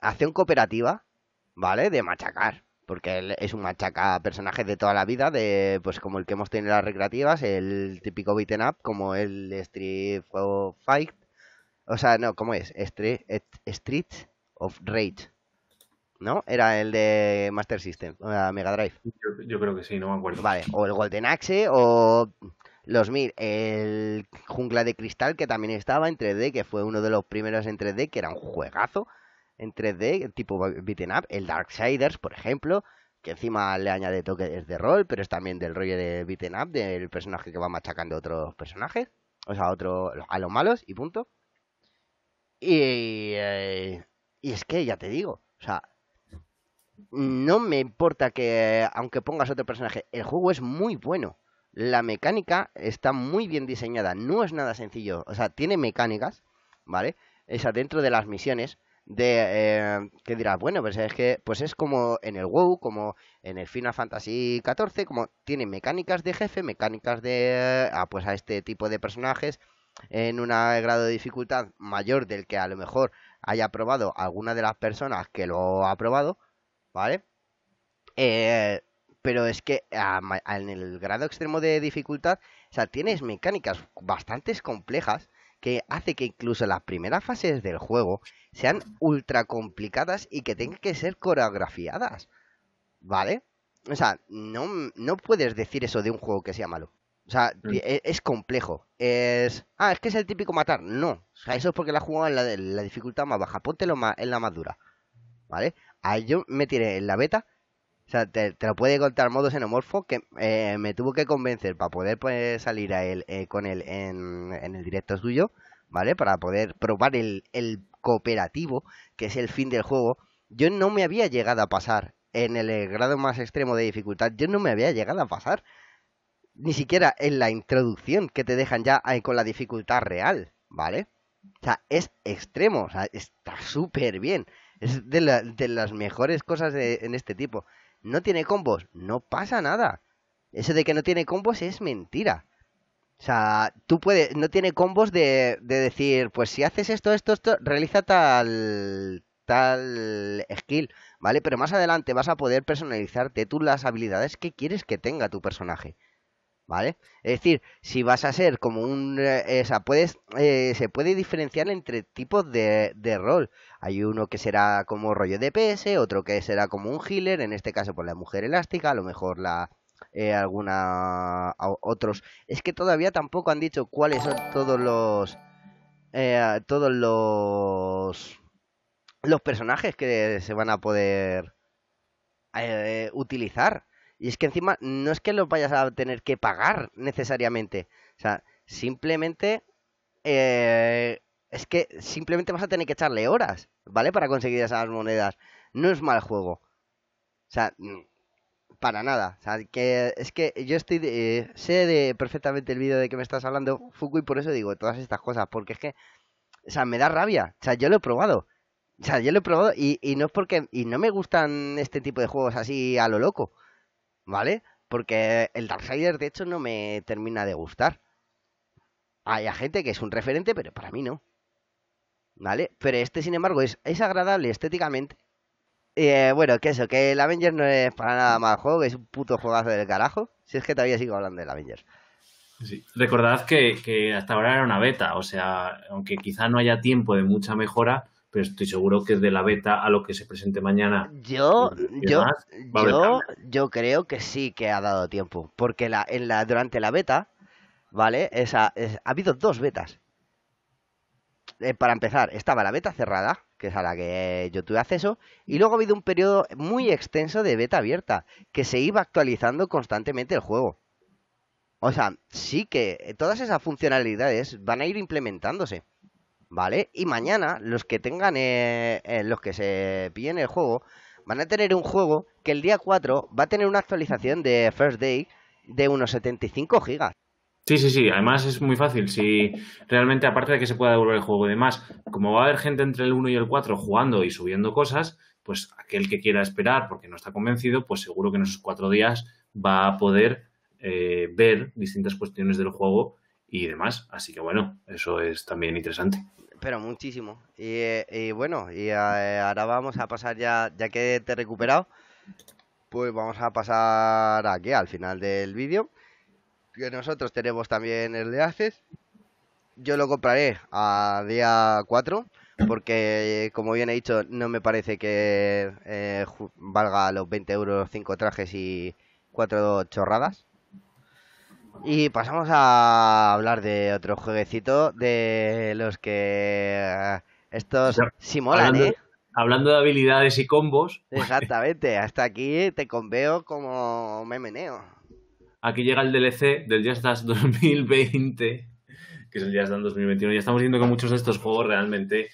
acción cooperativa, ¿vale? De machacar. Porque él es un machaca personajes de toda la vida, de pues como el que hemos tenido en las recreativas, el típico beaten up, como el Street of Fight. O sea, no, ¿cómo es? Street, Street of Rage. ¿No? Era el de Master System, o sea, Mega Drive. Yo, yo creo que sí, no me acuerdo. Vale, o el Golden Axe o los mil, el Jungla de Cristal que también estaba en 3D, que fue uno de los primeros en 3D, que era un juegazo en 3D, tipo beaten up, el Darksiders, por ejemplo, que encima le añade toques de rol, pero es también del rollo de beaten up, del personaje que va machacando a otros personajes, o sea, a, otro, a los malos y punto. Y, eh, y es que ya te digo, o sea, no me importa que, aunque pongas otro personaje, el juego es muy bueno. La mecánica está muy bien diseñada, no es nada sencillo. O sea, tiene mecánicas, ¿vale? Esa dentro de las misiones. De eh, que dirás, bueno, pues es que pues es como en el WoW, como en el Final Fantasy XIV, como tiene mecánicas de jefe, mecánicas de ah, pues a este tipo de personajes en un grado de dificultad mayor del que a lo mejor haya probado alguna de las personas que lo ha probado, ¿vale? Eh, pero es que en el grado extremo de dificultad, o sea, tienes mecánicas bastante complejas que hace que incluso las primeras fases del juego sean ultra complicadas y que tengan que ser coreografiadas, ¿vale? O sea, no, no puedes decir eso de un juego que sea malo. O sea, mm. e, es, complejo. Es. Ah, es que es el típico matar. No. O sea, eso es porque la jugado en la, dificultad más baja. Póntelo en la más dura. ¿Vale? Ahí yo me tiré en la beta. O sea, te, lo puede contar modo xenomorfo que eh, me tuvo que convencer para poder pues, salir a él eh, con él en, el directo suyo, ¿vale? Para poder probar el, el cooperativo, que es el fin del juego. Yo no me había llegado a pasar en el grado más extremo de dificultad. Yo no me había llegado a pasar ni siquiera en la introducción que te dejan ya con la dificultad real, ¿vale? O sea, es extremo, o sea, está súper bien. Es de, las mejores cosas en este tipo. No tiene combos, no pasa nada. Eso de que no tiene combos es mentira. O sea, tú puedes, no tiene combos de, de decir, pues si haces esto, esto, esto, realiza tal, tal skill, ¿vale? Pero más adelante vas a poder personalizarte tú las habilidades que quieres que tenga tu personaje. ¿Vale? Es decir, si vas a ser como un... Eh, puedes, eh, se puede diferenciar entre tipos de, de, rol. Hay uno que será como rollo DPS, otro que será como un healer, en este caso por la mujer elástica, a lo mejor la... Eh, alguna otros es que todavía tampoco han dicho cuáles son todos los todos los los personajes que se van a poder utilizar y es que encima no es que lo vayas a tener que pagar necesariamente. O sea, simplemente... Eh, es que simplemente vas a tener que echarle horas, ¿vale? Para conseguir esas monedas. No es mal juego. O sea, mm, para nada. O sea, que es que yo estoy eh, sé de perfectamente el vídeo de que me estás hablando, Fuku, y por eso digo todas estas cosas, porque es que, o sea, me da rabia. O sea, yo lo he probado. O sea, yo lo he probado y, y no es porque, y no me gustan este tipo de juegos así a lo loco. ¿Vale? Porque el Darksiders, de hecho, no me termina de gustar. Hay gente que es un referente, pero para mí no. ¿Vale? Pero este, sin embargo, es, es agradable estéticamente. Eh, bueno, que eso, que el Avengers no es para nada mal juego, que es un puto juegazo del carajo. Si es que todavía sigo hablando del Avengers. Sí. Recordad que, que, hasta ahora era una beta, o sea, aunque quizá no haya tiempo de mucha mejora, pero estoy seguro que de la beta a lo que se presente mañana. Yo, yo, yo, yo creo que sí que ha dado tiempo, porque la, en la, durante la beta, ¿vale? Esa, ha habido dos betas. Eh, para empezar, estaba la beta cerrada, que es a la que yo tuve acceso, y luego ha habido un periodo muy extenso de beta abierta, que se iba actualizando constantemente el juego. O sea, sí que todas esas funcionalidades van a ir implementándose. ¿Vale? Y mañana los que tengan, eh, eh, los que se pillen el juego, van a tener un juego que el día 4 va a tener una actualización de First Day de unos 75 gigas. Sí, sí, sí. Además es muy fácil. Si realmente, aparte de que se pueda devolver el juego y demás, como va a haber gente entre el 1 y el 4 jugando y subiendo cosas, pues aquel que quiera esperar porque no está convencido, pues seguro que en esos cuatro días va a poder eh, ver distintas cuestiones del juego y demás. Así que bueno, eso es también interesante. Pero muchísimo. Y, bueno, y eh, ahora vamos a pasar ya, ya que te he recuperado, pues vamos a pasar aquí al final del vídeo. Que nosotros tenemos también el de Access. Yo lo compraré a día 4 porque como bien he dicho no me parece que eh, valga los 20 euros 5 trajes y 4 chorradas y pasamos a hablar de otro jueguecito de los que eh, estos sí molan, hablando, ¿eh? Hablando de habilidades y combos. Exactamente, hasta aquí te conveo como me meneo. Aquí llega el DLC del Just Dance 2020, que es el Just Dance 2021. Ya estamos viendo que muchos de estos juegos realmente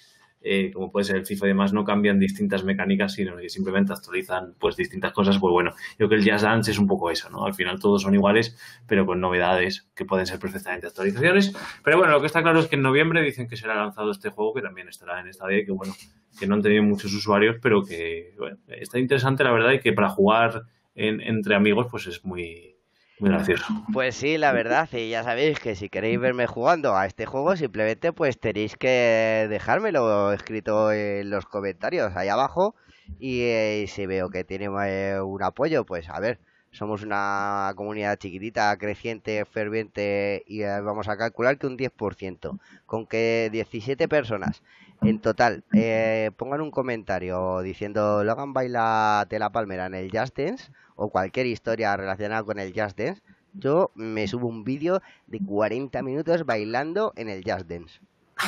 eh, como puede ser el FIFA y demás, no cambian distintas mecánicas, sino que simplemente actualizan pues distintas cosas. Pues bueno, yo creo que el Jazz Dance es un poco eso, ¿no? Al final todos son iguales, pero con novedades que pueden ser perfectamente actualizaciones. Pero bueno, lo que está claro es que en noviembre dicen que será lanzado este juego, que también estará en esta y que bueno, que no han tenido muchos usuarios, pero que está interesante la verdad y que para jugar entre amigos pues es muy, muy gracioso. Pues sí, la verdad, y ya sabéis que si queréis verme jugando a este juego, simplemente pues tenéis que dejármelo escrito en los comentarios ahí abajo y eh, si veo que tiene eh, un apoyo, pues a ver, somos una comunidad chiquitita, creciente, ferviente y eh, vamos a calcular que un 10%, con que 17 personas en total eh, pongan un comentario diciendo Logan baila de la palmera en el Just Dance o cualquier historia relacionada con el Just Dance, yo me subo un vídeo de 40 minutos bailando en el Just Dance.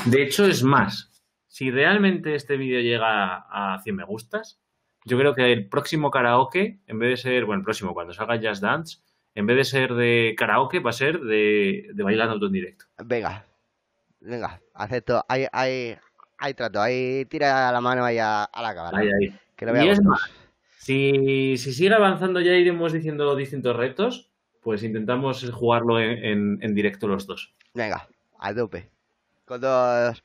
De hecho, es más, si realmente este vídeo llega a 100 me gustas, yo creo que el próximo karaoke, en vez de ser, bueno, el próximo, cuando salga Just Dance, en vez de ser de karaoke, va a ser de, de bailando en directo. Venga, venga, acepto. Hay, hay, hay trato, ahí tira la mano ahí a, la cámara. Ahí, ahí. Que lo y es más, si, si, sigue avanzando ya iremos diciendo distintos retos, pues intentamos jugarlo en, en, directo los dos. Venga, a dope. Con dos,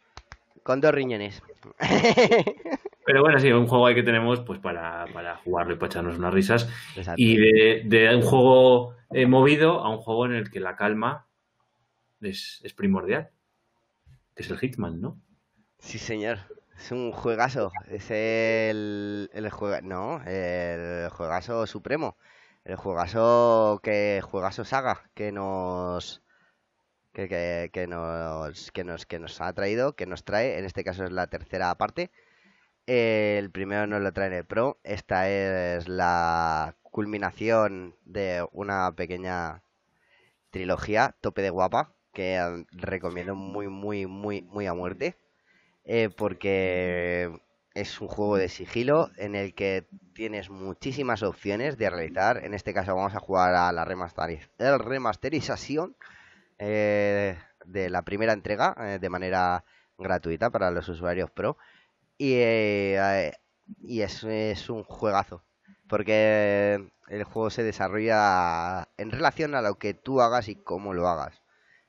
con dos riñones. Pero bueno, sí, un juego ahí que tenemos pues para, para jugarlo y para echarnos unas risas. Y de, de, un juego eh, movido a un juego en el que la calma es, es primordial. Que es el Hitman, ¿no? Sí, señor. Es un juegazo. Es el, el juega, no, el juegazo supremo. El juegazo que juegazo saga que nos que, que, que, nos que nos que nos ha traído, que nos trae, en este caso es la tercera parte el primero nos lo trae en el Pro. Esta es la culminación de una pequeña trilogía, tope de guapa, que recomiendo muy, muy, muy, muy a muerte. Eh, porque es un juego de sigilo en el que tienes muchísimas opciones de realizar. En este caso vamos a jugar a la remasterización eh, de la primera entrega eh, de manera gratuita para los usuarios Pro. Y, eh, y es, es un juegazo. Porque el juego se desarrolla en relación a lo que tú hagas y cómo lo hagas.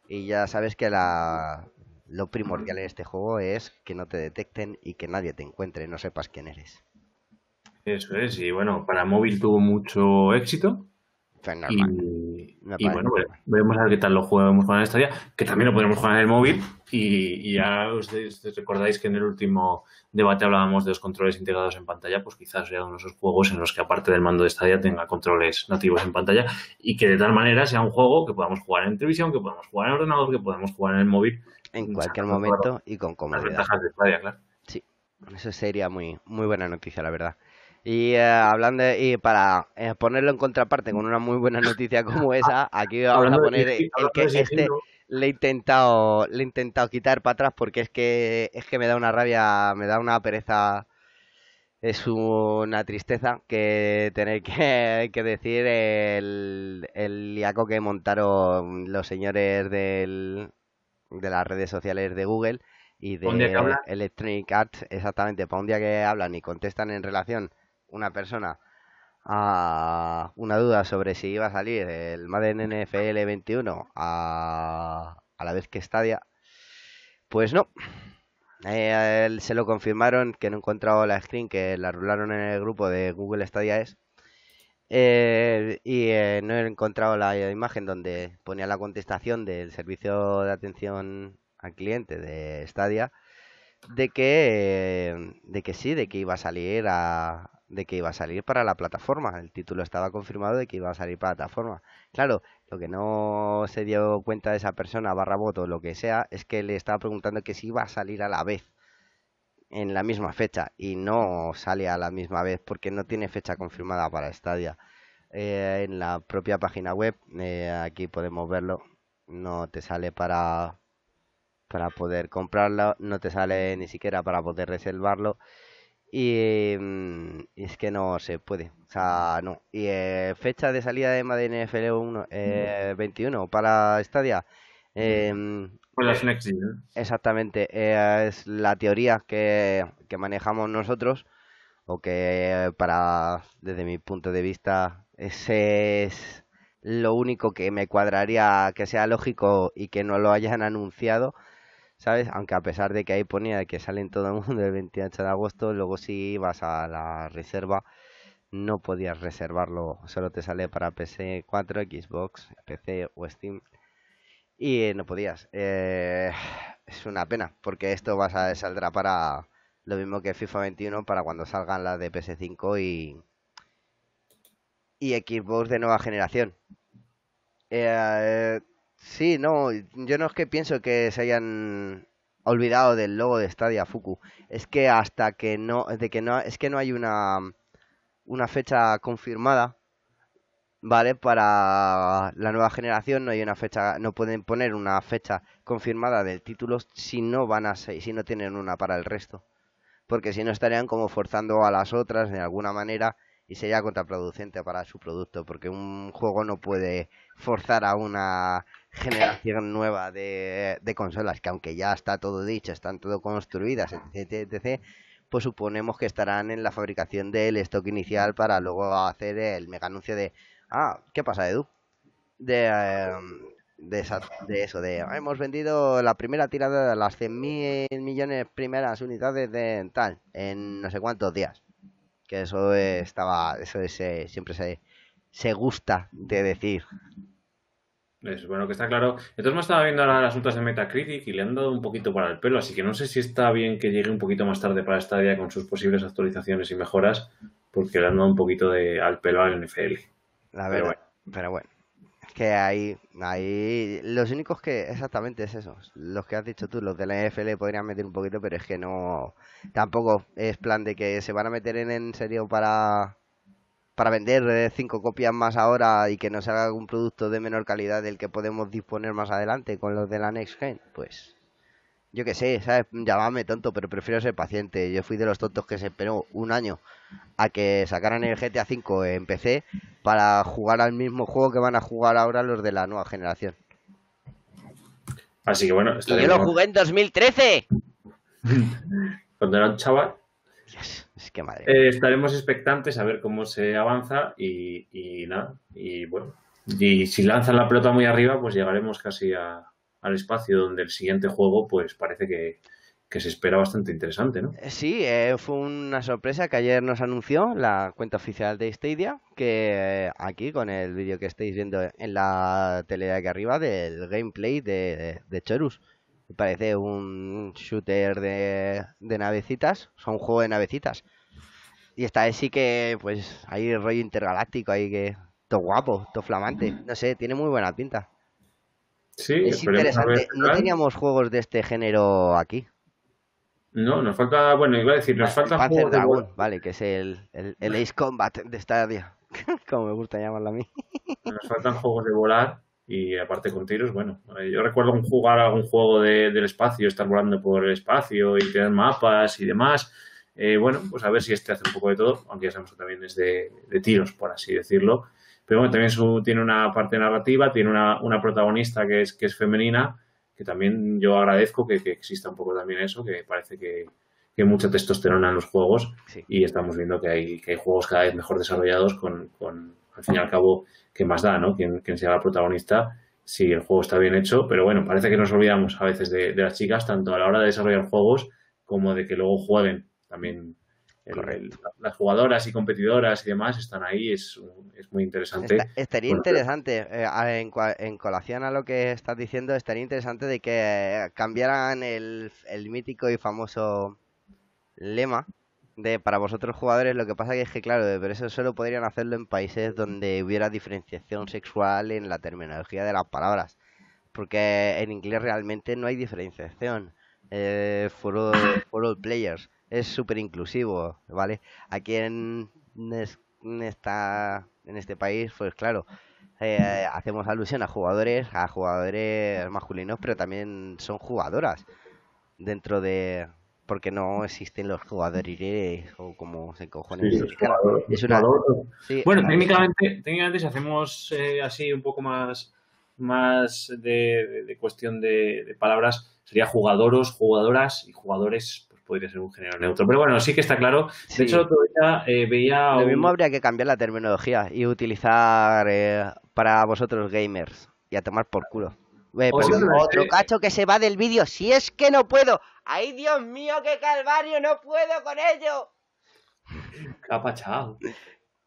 Y ya sabes que la, lo primordial en este juego es que no te detecten y que nadie te encuentre, no sepas quién eres. Eso es, y bueno, para móvil tuvo mucho éxito. Y, bueno, veremos a ver qué tal lo jugamos con esta día, que también lo podemos jugar en el móvil. Y, ya os, recordáis que en el último debate hablábamos de los controles integrados en pantalla, pues quizás sea uno de esos juegos en los que aparte del mando de Stadia tenga controles nativos en pantalla y que de tal manera sea un juego que podamos jugar en televisión, que podamos jugar en ordenador, que podamos jugar en el móvil. En cualquier momento y con comodidad. Las ventajas de Stadia, claro. Sí, eso sería muy, muy buena noticia, la verdad. Y eh, hablando y para eh, ponerlo en contraparte con una muy buena noticia como esa, aquí vamos a poner el, que este le he intentado le he intentado quitar para atrás porque es que es que me da una rabia, me da una pereza es una tristeza que tener que, que decir el, el liaco que montaron los señores del, de las redes sociales de Google y de Electronic Arts, exactamente, para un día que hablan y contestan en relación una persona a una duda sobre si iba a salir el Madden NFL 21 a, a la vez que Stadia, pues no. Eh, se lo confirmaron que no he encontrado la screen que la rularon en el grupo de Google Stadia es. Eh, y eh, no he encontrado la imagen donde ponía la contestación del servicio de atención al cliente de Stadia de que de que sí, de que iba a salir a, de que iba a salir para la plataforma. El título estaba confirmado de que iba a salir para la plataforma. Claro, lo que no se dio cuenta de esa persona, barra voto, lo que sea, es que le estaba preguntando que si iba a salir a la vez, en la misma fecha, y no sale a la misma vez porque no tiene fecha confirmada para Stadia. Eh, en la propia página web, eh, aquí podemos verlo, no te sale para para poder comprarlo, no te sale ni siquiera para poder reservarlo Mm, y, es que no se puede. O sea, no. Y eh, fecha de salida de Madden NFL 1, eh, 21 para Stadia. Eh, pues Next Exactamente. Eh, es la teoría que, que manejamos nosotros. O que para, desde mi punto de vista, ese es lo único que me cuadraría que sea lógico y que no lo hayan anunciado ¿sabes? Aunque a pesar de que ahí ponía que salen todo el mundo el 28 de agosto, luego si ibas a la reserva no podías reservarlo, solo te sale para PC 4, Xbox, PC o Steam y no podías. Eh, es una pena, porque esto vas a, saldrá para lo mismo que FIFA 21 para cuando salgan las de PS5 y, y Xbox de nueva generación. Eh, sí, no, yo no es que pienso que se hayan olvidado del logo de Stadia Fuku. Es que hasta que no, de que no, es que no hay una una fecha confirmada, ¿vale? Para la nueva generación no hay una fecha, no pueden poner una fecha confirmada del título si no van a si no tienen una para el resto. Porque si no estarían como forzando a las otras de alguna manera y sería contraproducente para su producto, porque un juego no puede forzar a una generación nueva de, de consolas, que aunque ya está todo dicho, están todo construidas, etc, etc, pues suponemos que estarán en la fabricación del stock inicial para luego hacer el mega anuncio de, ah, ¿qué pasa, Edu? De, em, de, de eso, de, hemos vendido la primera tirada de las 100.000 millones primeras unidades de tal, en no sé cuántos días. Que eso estaba, eso es, eh, siempre se, se gusta de decir. Es bueno que está claro. Entonces me estaba viendo ahora las notas de Metacritic y le han dado un poquito para el pelo, así que no sé si está bien que llegue un poquito más tarde para esta día con sus posibles actualizaciones y mejoras, porque le han dado un poquito de al pelo al NFL. La verdad, pero bueno. Es que hay, hay los únicos que exactamente es eso, los que has dicho tú, los de la NFL podrían meter un poquito, pero es que no tampoco es plan de que se van a meter en, en serio para para vender cinco copias más ahora y que nos haga un producto de menor calidad del que podemos disponer más adelante con los de la Next Gen, pues yo que sé, ¿sabes? Llámame tonto, pero prefiero ser paciente. Yo fui de los tontos que se esperó un año a que sacaran el GTA V en PC para jugar al mismo juego que van a jugar ahora los de la nueva generación. Así que bueno, y yo lo jugué en 2013. Cuando era un chaval. Eh, estaremos expectantes a ver cómo se avanza y, nada. Y bueno, y si lanzan la pelota muy arriba, pues llegaremos casi al espacio donde el siguiente juego, pues parece que, se espera bastante interesante, ¿no? Eh, sí, eh, fue una sorpresa que ayer nos anunció la cuenta oficial de Stadia, que aquí con el vídeo que estáis viendo en la tele de aquí arriba del gameplay de, de Chorus parece un shooter de, de navecitas, o sea, un juego de navecitas. Y esta vez sí que, pues, hay rollo intergaláctico ahí que... Todo guapo, todo flamante. No sé, tiene muy buena pinta. Sí, es interesante. No teníamos juegos de este género aquí. No, nos falta, bueno, iba a decir, nos falta juegos vale, que es el, el, el Ace Combat de Stadia, como me gusta llamarlo a mí. Nos faltan juegos de volar y aparte con tiros, bueno, eh, yo recuerdo jugar algún juego del espacio, estar volando por el espacio y tener mapas y demás. Eh, bueno, pues a ver si este hace un poco de todo, aunque ya sabemos que también es de, tiros, por así decirlo. Pero bueno, también tiene una parte narrativa, tiene una, una, protagonista que es, que es femenina, que también yo agradezco que, exista un poco también eso, que parece que, que hay mucha testosterona en los juegos y estamos viendo que hay, que hay juegos cada vez mejor desarrollados con, con al fin y al cabo, ¿qué más da, no? Quien, sea la protagonista, si el juego está bien hecho, pero bueno, parece que nos olvidamos a veces de, las chicas, tanto a la hora de desarrollar juegos como de que luego jueguen también. Las jugadoras y competidoras y demás están ahí, es, es muy interesante. estaría interesante, eh, en, en, colación a lo que estás diciendo, estaría interesante de que cambiaran el, el mítico y famoso lema de para vosotros jugadores, lo que pasa que es que, claro, pero eso solo podrían hacerlo en países donde hubiera diferenciación sexual en la terminología de las palabras. Porque en inglés realmente no hay diferenciación. Eh, for, all, players. Es súper inclusivo, ¿vale? Aquí en, en, esta, en este país, pues claro, eh, hacemos alusión a jugadores, a jugadores masculinos, pero también son jugadoras dentro de, porque no existen los jugadores o como se cojones. es una... bueno, técnicamente, técnicamente si hacemos eh, así un poco más más de, cuestión de, palabras, sería jugadoros, jugadoras y jugadores, podría ser un género neutro. Pero bueno, sí que está claro. De hecho, todavía eh, veía... Lo mismo habría que cambiar la terminología y utilizar eh, para vosotros gamers y a tomar por culo. Eh, pues otro cacho que se va del vídeo. Si es que no puedo. ¡Ay, Dios mío, qué calvario! ¡No puedo con ello! Capa, chao.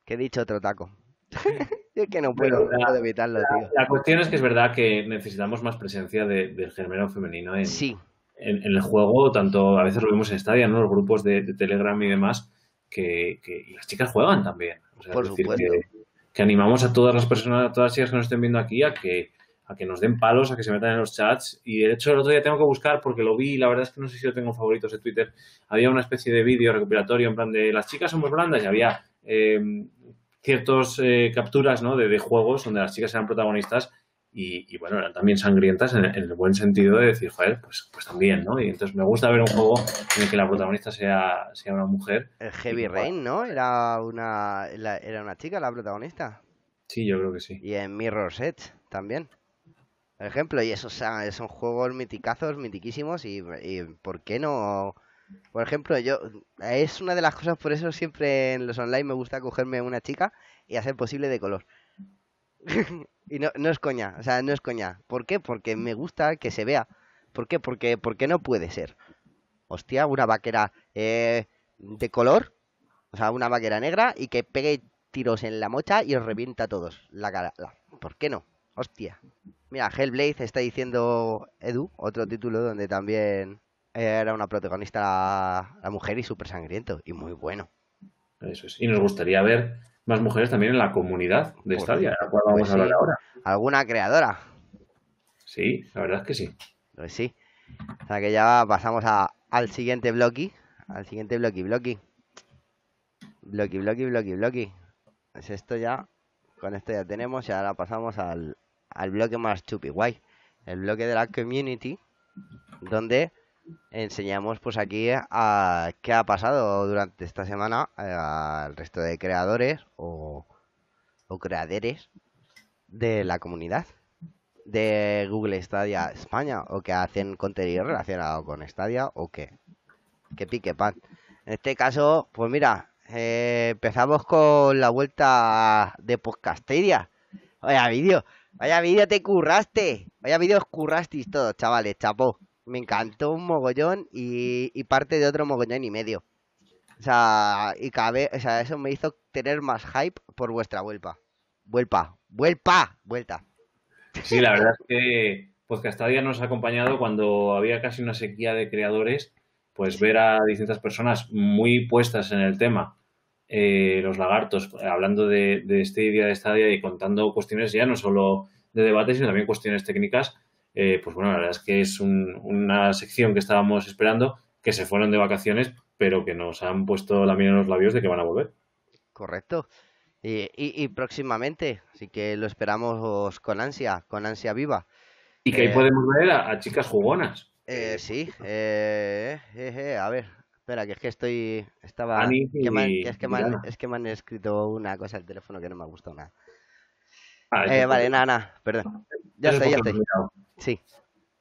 Que he dicho otro taco. es que no puedo, no la- puedo evitarlo, tío. La cuestión es que es verdad que necesitamos más presencia de- del género femenino en, Sí, en, en el juego, tanto a veces lo vemos en Stadia, ¿no? Los grupos de, de Telegram y demás, que, que- y las chicas juegan también. O sea, Por decir, supuesto. que, que animamos a todas las personas, a todas las chicas que nos estén viendo aquí, a que, a que nos den palos, a que se metan en los chats. Y de hecho, el otro día tengo que buscar, porque lo vi, y la verdad es que no sé si lo tengo en favoritos de Twitter, había una especie de vídeo recopilatorio en plan de las chicas somos blandas y había eh, ciertas capturas ¿no? de, de juegos donde las chicas eran protagonistas y, y, bueno, eran también sangrientas en, en el buen sentido de decir, joder, pues, pues también, ¿no? Y entonces me gusta ver un juego en el que la protagonista sea, sea una mujer. el Heavy Rain, ¿no? Era una, la- era una chica la protagonista. Sí, yo creo que sí. Y en Mirror's Edge también. Por ejemplo, y esos son, son juegos miticazos, mitiquísimos, y, y ¿por qué no? Por ejemplo, yo, es una de las cosas, por eso siempre en los online me gusta cogerme una chica y hacer posible de color. y no, no es coña, o sea, no es coña. ¿Por qué? Porque me gusta que se vea. ¿Por qué? Porque, porque no puede ser. Hostia, una vaquera eh, de color, o sea, una vaquera negra y que pegue tiros en la mocha y os revienta a todos la cara. La- ¿Por qué no? Hostia. Mira, Hellblade está diciendo Edu, otro título donde también era una protagonista la, la mujer y súper sangriento y muy bueno. Eso es. Y nos gustaría ver más mujeres también en la comunidad de Stadia, de la cual vamos pues a hablar sí. ahora. ¿Alguna creadora? Sí, la verdad es que sí. Pues sí. O sea que ya pasamos a, al siguiente bloque. Al siguiente bloque, bloque. Bloque, bloque, bloque, bloque. Pues esto ya, con esto ya tenemos y ahora pasamos al, al bloque más chupi guay. El bloque de la community, donde enseñamos pues aquí a qué ha pasado durante esta semana eh, al resto de creadores o, o creadores de la comunidad de Google Stadia España o que hacen contenido relacionado con Stadia o que, que pique pan. En este caso, pues mira, eh, empezamos con la vuelta de Podcasteria. Vaya vídeo, vaya vídeo te curraste, vaya vídeo os currasteis todos, chavales, chapó. Me encantó un mogollón y, y parte de otro mogollón y medio. O sea, y cabe, o sea, eso me hizo tener más hype por vuestra vuelta. Vuelpa, vuelpa, vuelta. Sí, la verdad es que Podcastadia nos ha acompañado cuando había casi una sequía de creadores, pues ver a distintas personas muy puestas en el tema, eh, los lagartos, hablando de, de este día de Stadia y contando cuestiones ya no solo de debate, sino también cuestiones técnicas, eh, pues bueno, la verdad es que es un- una sección que estábamos esperando, que se fueron de vacaciones, pero que nos han puesto la mira en los labios de que van a volver. Correcto. Y, y, y próximamente, así que lo esperamos con ansia, con ansia viva. Y que ahí Eh, podemos ver a, a chicas jugonas. Eh, sí, eh, eh, a ver, espera, que es que estoy, estaba, Ani que que es que me han, Diana. es que me han escrito una cosa al teléfono que no me ha gustado nada. Ah, Eh, vale, nada, nada, perdón. Ya eso estoy, ya estoy. mirado. Sí.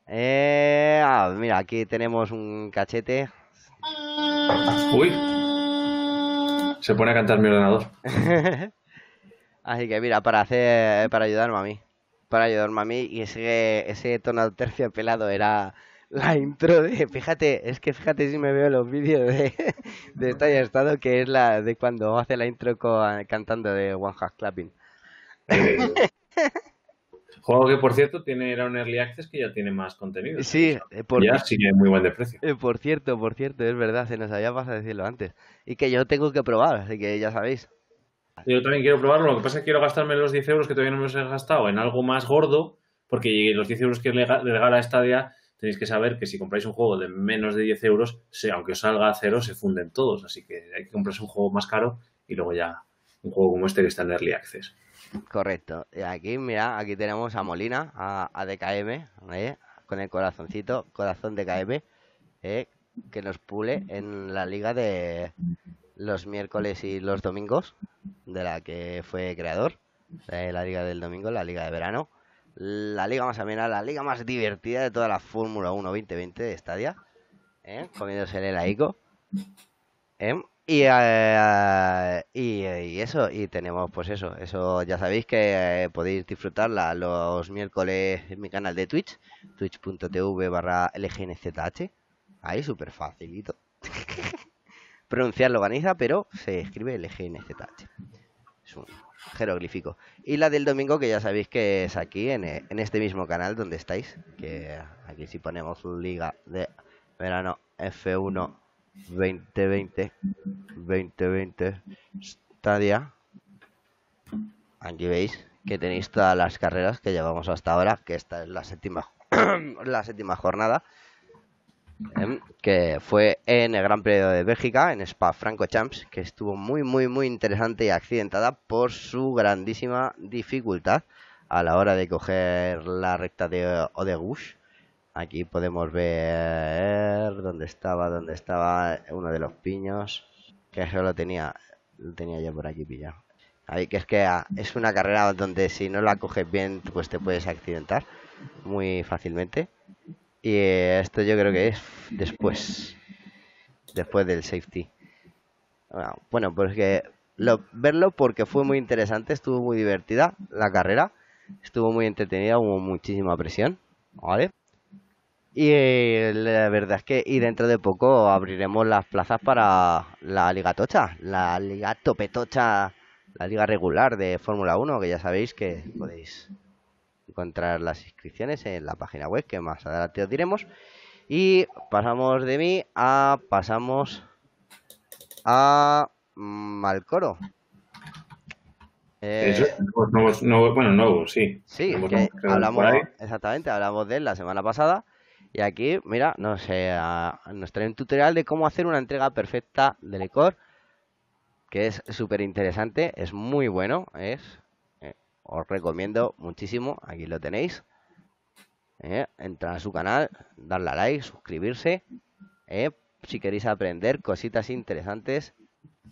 Eh, ah, mira, aquí tenemos un cachete. Uy. Se pone a cantar mi ordenador. Así que mira, para hacer, para ayudarme a mí, para ayudarme a mí, y ese, ese tono terciopelado era la intro de, fíjate, es que fíjate si me veo los vídeos de, de Estado, que es la de cuando hace la intro con, cantando de One Half Clapping. Juego que, por cierto, tiene, era un Early Access que ya tiene más contenido. Sí, eh, por, Ya sigue muy buen de precio. eh, por cierto, por cierto, es verdad, se nos había pasado a decirlo antes. Y que yo tengo que probar, así que ya sabéis. Yo también quiero probarlo, lo que pasa es que quiero gastarme los 10 euros que todavía no me los he gastado en algo más gordo, porque los 10 euros que le ga- le regala Stadia, tenéis que saber que si compráis un juego de menos de 10 euros, aunque os salga a cero, se funden todos. Así que hay que comprarse un juego más caro y luego ya un juego como este que está en Early Access. Correcto. Y aquí, mira, aquí tenemos a Molina, a, a DKM, ¿eh? con el corazoncito, corazón DKM, ¿eh? que nos pule en la liga de los miércoles y los domingos, de la que fue creador, de la liga del domingo, la liga de verano. La liga más amena, la liga más divertida de toda la Fórmula 1 2020 de Stadia, ¿eh? comiéndose el ICO. Y, eh, y, eso, y tenemos pues eso, eso ya sabéis que eh, podéis disfrutarla los miércoles en mi canal de Twitch, twitch.tv barra LGNZH, ahí súper facilito. Pronunciarlo ganiza, pero se escribe LGNZH. Es un jeroglífico. Y la del domingo, que ya sabéis que es aquí, en, eh, en este mismo canal donde estáis, que aquí si ponemos Liga de Verano F1 2020 2020 Stadia. Aquí veis que tenéis todas las carreras que llevamos hasta ahora que esta es la séptima la séptima jornada em, que fue en el Gran Premio de Bélgica en Spa Francorchamps que estuvo muy muy muy interesante y accidentada por su grandísima dificultad a la hora de coger la recta de Odegush Aquí podemos ver dónde estaba, dónde estaba uno de los piños. Que eso lo tenía, lo tenía yo por aquí pillado. Ahí que es que ah, es una carrera donde si no la coges bien, pues te puedes accidentar muy fácilmente. Y esto yo creo que es después, después del safety. Bueno, pues que lo, verlo porque fue muy interesante, estuvo muy divertida la carrera, estuvo muy entretenida, hubo muchísima presión, ¿vale? Y eh, la verdad es que y dentro de poco abriremos las plazas para la Liga Tocha, la Liga Topetocha, la Liga Regular de Fórmula 1, que ya sabéis que podéis encontrar las inscripciones en la página web que más adelante os diremos. Y pasamos de mí a pasamos a Malcoro. Eh, bueno, nuevo, sí. Sí, que hablamos, exactamente, hablamos de él la semana pasada y aquí, mira, nos, nos trae un tutorial de cómo hacer una entrega perfecta de licor, que es súper interesante, es muy bueno, es, eh, os recomiendo muchísimo, aquí lo tenéis. Eh, entrar a su canal, darle a like, suscribirse, eh, si queréis aprender cositas interesantes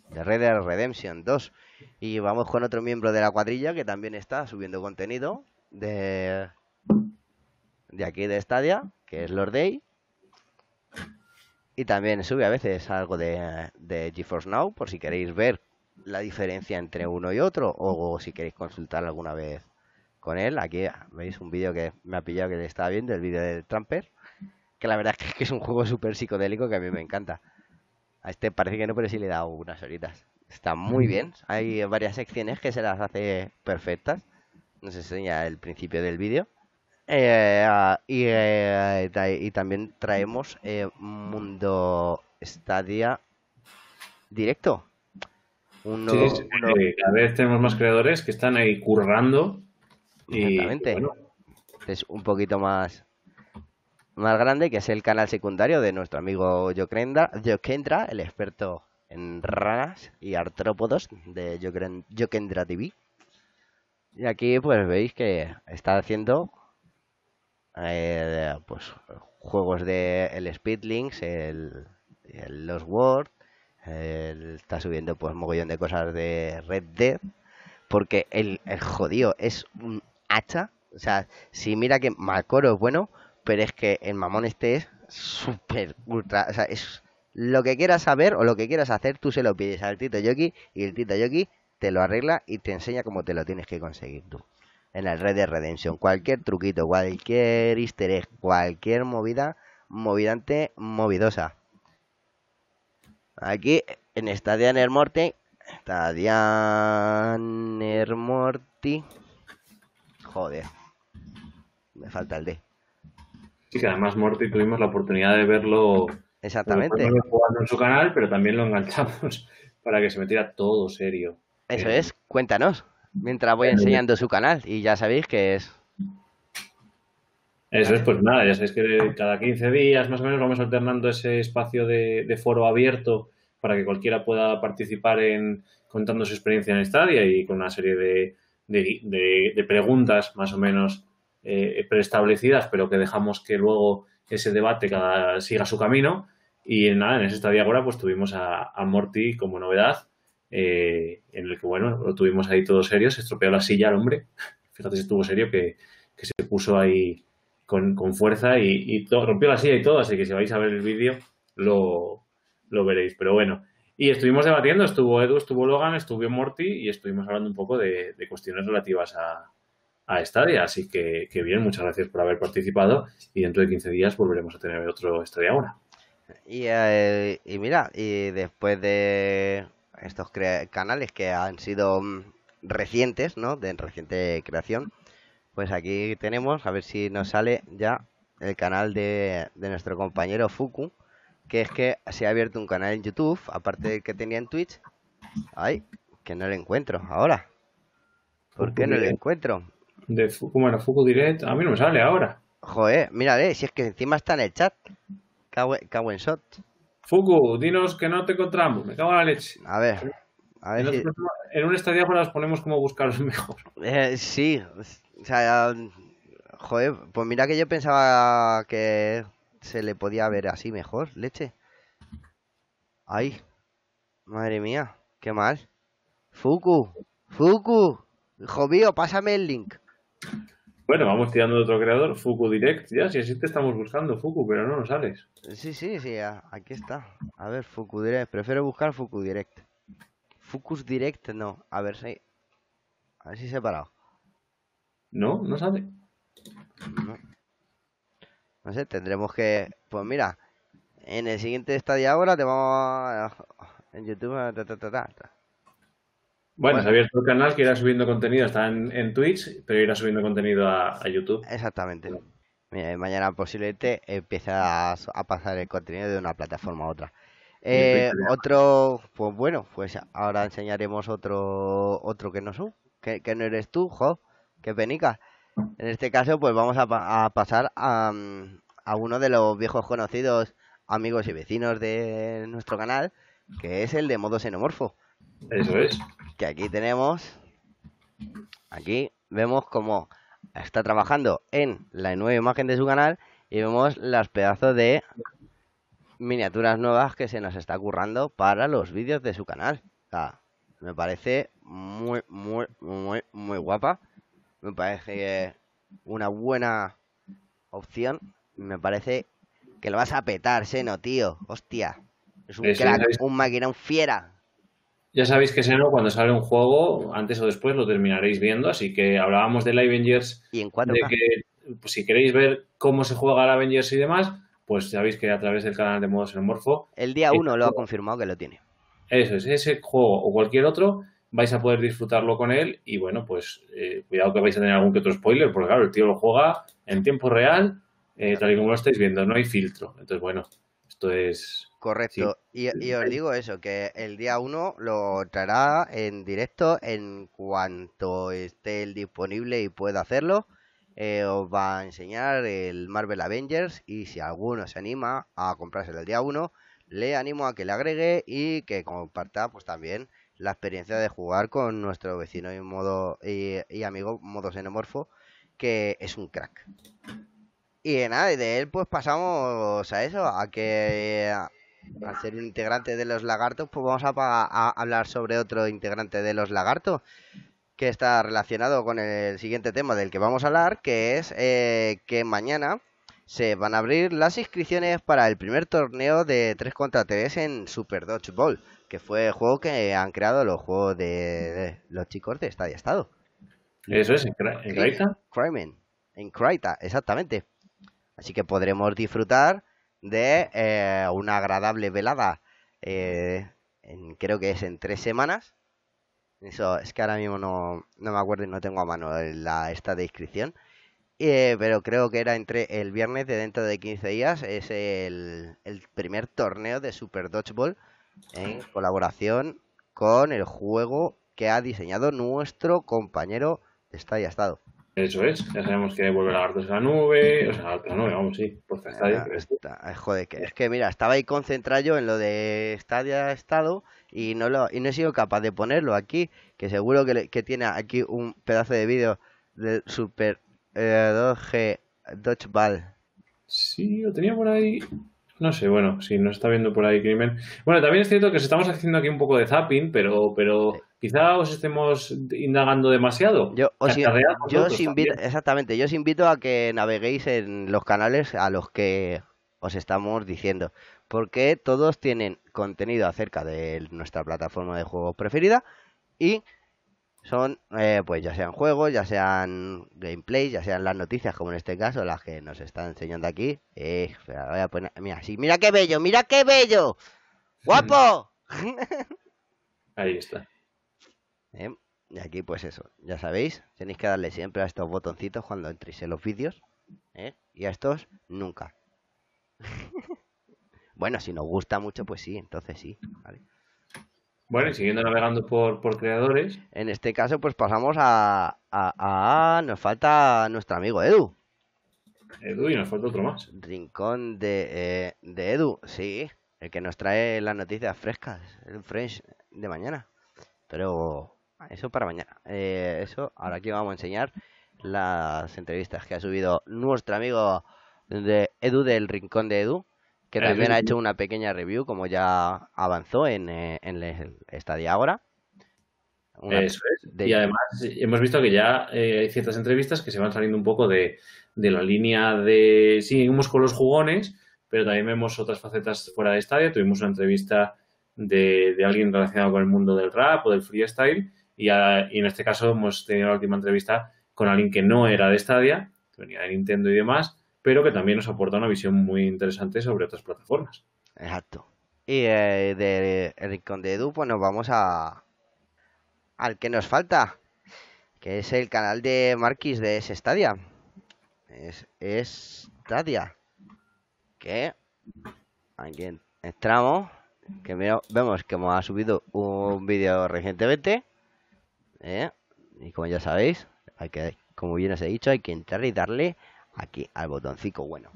de Red Dead Redemption 2. Y vamos con otro miembro de la cuadrilla que también está subiendo contenido de, de aquí de Stadia, que es Lord Day. Y también sube a veces algo de, de GeForce Now, por si queréis ver la diferencia entre uno y otro, o, si queréis consultar alguna vez con él. Aquí veis un vídeo que me ha pillado que le estaba viendo, el vídeo de Trumper, que la verdad es que es un juego súper psicodélico que a mí me encanta. A este parece que no, pero sí le he dado unas horitas. Está muy bien. Hay varias secciones que se las hace perfectas. Nos enseña el principio del vídeo. Eh, ah, eh, y, también traemos eh, Mundo Stadia directo. cada vez tenemos más creadores que están ahí currando. Y, Exactamente. Es un poquito más, más grande, que es el canal secundario de nuestro amigo Jokendra, el experto en ranas y artrópodos de Jokendra TV. Y aquí pues veis que está haciendo eh, pues juegos de el Speedlinks, el, el Lost World, está subiendo pues mogollón de cosas de Red Dead, porque el, el jodido es un hacha, o sea, si mira que Malcoro es bueno, pero es que el mamón este es súper ultra, o sea, es lo que quieras saber o lo que quieras hacer, tú se lo pides al Tito Yoki y el Tito Yoki te lo arregla y te enseña cómo te lo tienes que conseguir tú en el Red de Redemption. Cualquier truquito, cualquier easter egg, cualquier movida, movidante, movidosa. Aquí en Stadia Nermorty, Stadia Nermorty, joder, me falta el D. Sí, que además Morty tuvimos la oportunidad de verlo Exactamente. jugando en su canal, pero también lo enganchamos para que se metiera todo serio. Eso es, cuéntanos mientras voy enseñando su canal y ya sabéis que es... Eso es, pues nada, ya sabéis que cada 15 días más o menos vamos alternando ese espacio de, foro abierto para que cualquiera pueda participar en contando su experiencia en Stadia y con una serie de, de, preguntas más o menos eh, preestablecidas, pero que dejamos que luego ese debate cada, siga su camino. Y nada, en ese Stadia ahora pues tuvimos a, a Morty como novedad eh, en el que, bueno, lo tuvimos ahí todo serio, se estropeó la silla al hombre, fíjate si estuvo serio, que, se puso ahí con, fuerza y, rompió la silla y todo, así que si vais a ver el vídeo lo, veréis. Pero bueno, Y estuvimos debatiendo, estuvo Edu, estuvo Logan, estuvo Morty y estuvimos hablando un poco de, de cuestiones relativas a, a Stadia. Así que, que, bien, muchas gracias por haber participado y dentro de 15 días volveremos a tener otro Stadia ahora. Y, eh, y mira, y después de estos canales que han sido mm, recientes, ¿no? De reciente creación, pues aquí tenemos, a ver si nos sale ya el canal de, de nuestro compañero Fuku, que es que se ha abierto un canal en YouTube, aparte del que tenía en Twitch. Ay, que no lo encuentro ahora. ¿Por qué no lo encuentro? De Fuku, bueno, Fuku Direct, a mí no me sale ahora. Joder, mírale, si es que encima está en el chat. Cago en shot. Fuku, dinos que no te encontramos, me cago en la leche. A ver, a ver En, si... otro- en un estadio ahora os ponemos cómo buscaros mejor. Eh, sí, o sea, joder, pues mira que yo pensaba que se le podía ver así mejor, leche. Ay, madre mía, qué mal. Fuku, Fuku, hijo mío, pásame el link. Bueno, vamos tirando de otro creador, Fuku Direct, ya, si así te estamos buscando, Fuku, pero no nos sales. Sí, sí, sí, aquí está. A ver, Fuku Direct, prefiero buscar Fuku Direct. Fucus Direct no, a ver si... A ver si separado. No, no sale. No. No sé, tendremos que. Pues mira, en el siguiente estadio ahora te vamos a. En YouTube. ta. Bueno, Bueno. se ha abierto el canal que irá subiendo contenido, está en, en Twitch, pero irá subiendo contenido a, a YouTube. Exactamente. Mira, mañana posiblemente empieza a, pasar el contenido de una plataforma a otra. Eh, otro, pues bueno, pues ahora enseñaremos otro, otro que no son, que, que no eres tú, jo, qué penica. En este caso, pues vamos a, a pasar a, a uno de los viejos conocidos amigos y vecinos de nuestro canal, que es el de modo xenomorfo. Eso es. Que aquí tenemos, aquí vemos cómo está trabajando en la nueva imagen de su canal y vemos las pedazos de miniaturas nuevas que se nos está currando para los vídeos de su canal. O sea, me parece muy, muy, muy, muy guapa. Me parece una buena opción. Me parece que lo vas a petar, Seno, tío. Hostia. Es un crack, un máquina, un fiera. Ya sabéis que Seno, cuando sale un juego, antes o después lo terminaréis viendo, así que hablábamos del Avengers, Y en de 4K. que pues, si queréis ver cómo se juega el Avengers y demás, pues sabéis que a través del canal de Modo Xenomorfo El día 1 lo ha confirmado que lo tiene. Eso es, ese juego o cualquier otro, vais a poder disfrutarlo con él y bueno, pues eh, cuidado que vais a tener algún que otro spoiler, porque claro, el tío lo juega en tiempo real, eh, tal y como lo estáis viendo, no hay filtro. Entonces, bueno, esto es... Correcto. Y, y os digo eso, que el día 1 lo traerá en directo en cuanto esté él disponible y pueda hacerlo. eh, os va a enseñar el Marvel Avengers y si alguno se anima a comprárselo el día 1, le animo a que le agregue y que comparta pues también la experiencia de jugar con nuestro vecino y, modo, y, y amigo modo xenomorfo, que es un crack. Y de nada, y de él pues pasamos a eso, a que al ser un integrante de los lagartos, pues vamos a, a hablar sobre otro integrante de los lagartos, que está relacionado con el siguiente tema del que vamos a hablar, que es eh, que mañana se van a abrir las inscripciones para el primer torneo de 3 contra 3 en Super Dodgeball, que fue el juego que han creado los juegos de, de los chicos de Estadio Estado. Eso es, en, Cra- en Kraita. En Kraita, exactamente. Así que podremos disfrutar de eh, una agradable velada, eh, en- creo que es en tres semanas. Eso es que ahora mismo no, no me acuerdo y no tengo a mano la, esta de inscripción. Eh, pero creo que era entre el viernes de dentro de 15 días. Es el, primer torneo de Super Dodgeball en colaboración con el juego que ha diseñado nuestro compañero de Stadia Estado. Eso es, ya sabemos que vuelve Lagartos a la nube, o sea, a la nube, vamos, sí, por Stadia, Ah, es- está- joder, que es que mira, estaba ahí concentrado yo en lo de Stadia Estado y no lo y no he sido capaz de ponerlo aquí, que seguro que, le- que tiene aquí un pedazo de vídeo de Super eh, 2G Dodgeball. Sí, lo tenía por ahí. No sé, bueno, si nos está viendo por ahí crimen. Bueno, también es cierto que os estamos haciendo aquí un poco de zapping, pero, pero quizá os estemos indagando demasiado. Yo os, yo vosotros os invito, también. exactamente, yo os invito a que naveguéis en los canales a los que os estamos diciendo, porque todos tienen contenido acerca de nuestra plataforma de juegos preferida y son, eh, pues ya sean juegos, ya sean gameplays, ya sean las noticias, como en este caso, las que nos están enseñando aquí. Eh, espera, voy a poner, mira, sí, mira qué bello, mira qué bello, guapo. Ahí está. Eh, y aquí, pues eso, ya sabéis, tenéis que darle siempre a estos botoncitos cuando entréis en los vídeos, ¿eh? y a estos nunca. bueno, si nos gusta mucho, pues sí, entonces sí, ¿vale? Bueno, y siguiendo navegando por, por creadores, En este caso, pues pasamos a, a, a- Nos falta nuestro amigo Edu. Edu, y nos falta otro más. Rincón de, eh, de Edu, sí. El que nos trae las noticias frescas, el Fresh de mañana. Pero eso para mañana. Eh, eso, ahora aquí vamos a enseñar las entrevistas que ha subido nuestro amigo de Edu del Rincón de Edu, que Edu. también ha hecho una pequeña review, como ya avanzó en, eh, en el Stadia ahora. Una- Eso es. de- Y además hemos visto que ya eh, hay ciertas entrevistas que se van saliendo un poco de, de la línea de... Sí, seguimos con los jugones, pero también vemos otras facetas fuera de Stadia. Tuvimos una entrevista de, de alguien relacionado con el mundo del rap o del freestyle y, a- y en este caso hemos tenido la última entrevista con alguien que no era de Stadia, que venía de Nintendo y demás, pero que también nos aporta una visión muy interesante sobre otras plataformas. Exacto. Y eh, de rincón de Edu, pues nos vamos a al que nos falta, que es el canal de Marquis de Stadia. Es, es Stadia. Que aquí en- entramos, que vemos que hemos subido un vídeo recientemente. ¿Eh? Y como ya sabéis, hay que, como bien os he dicho, hay que entrar y darle aquí al botoncito bueno.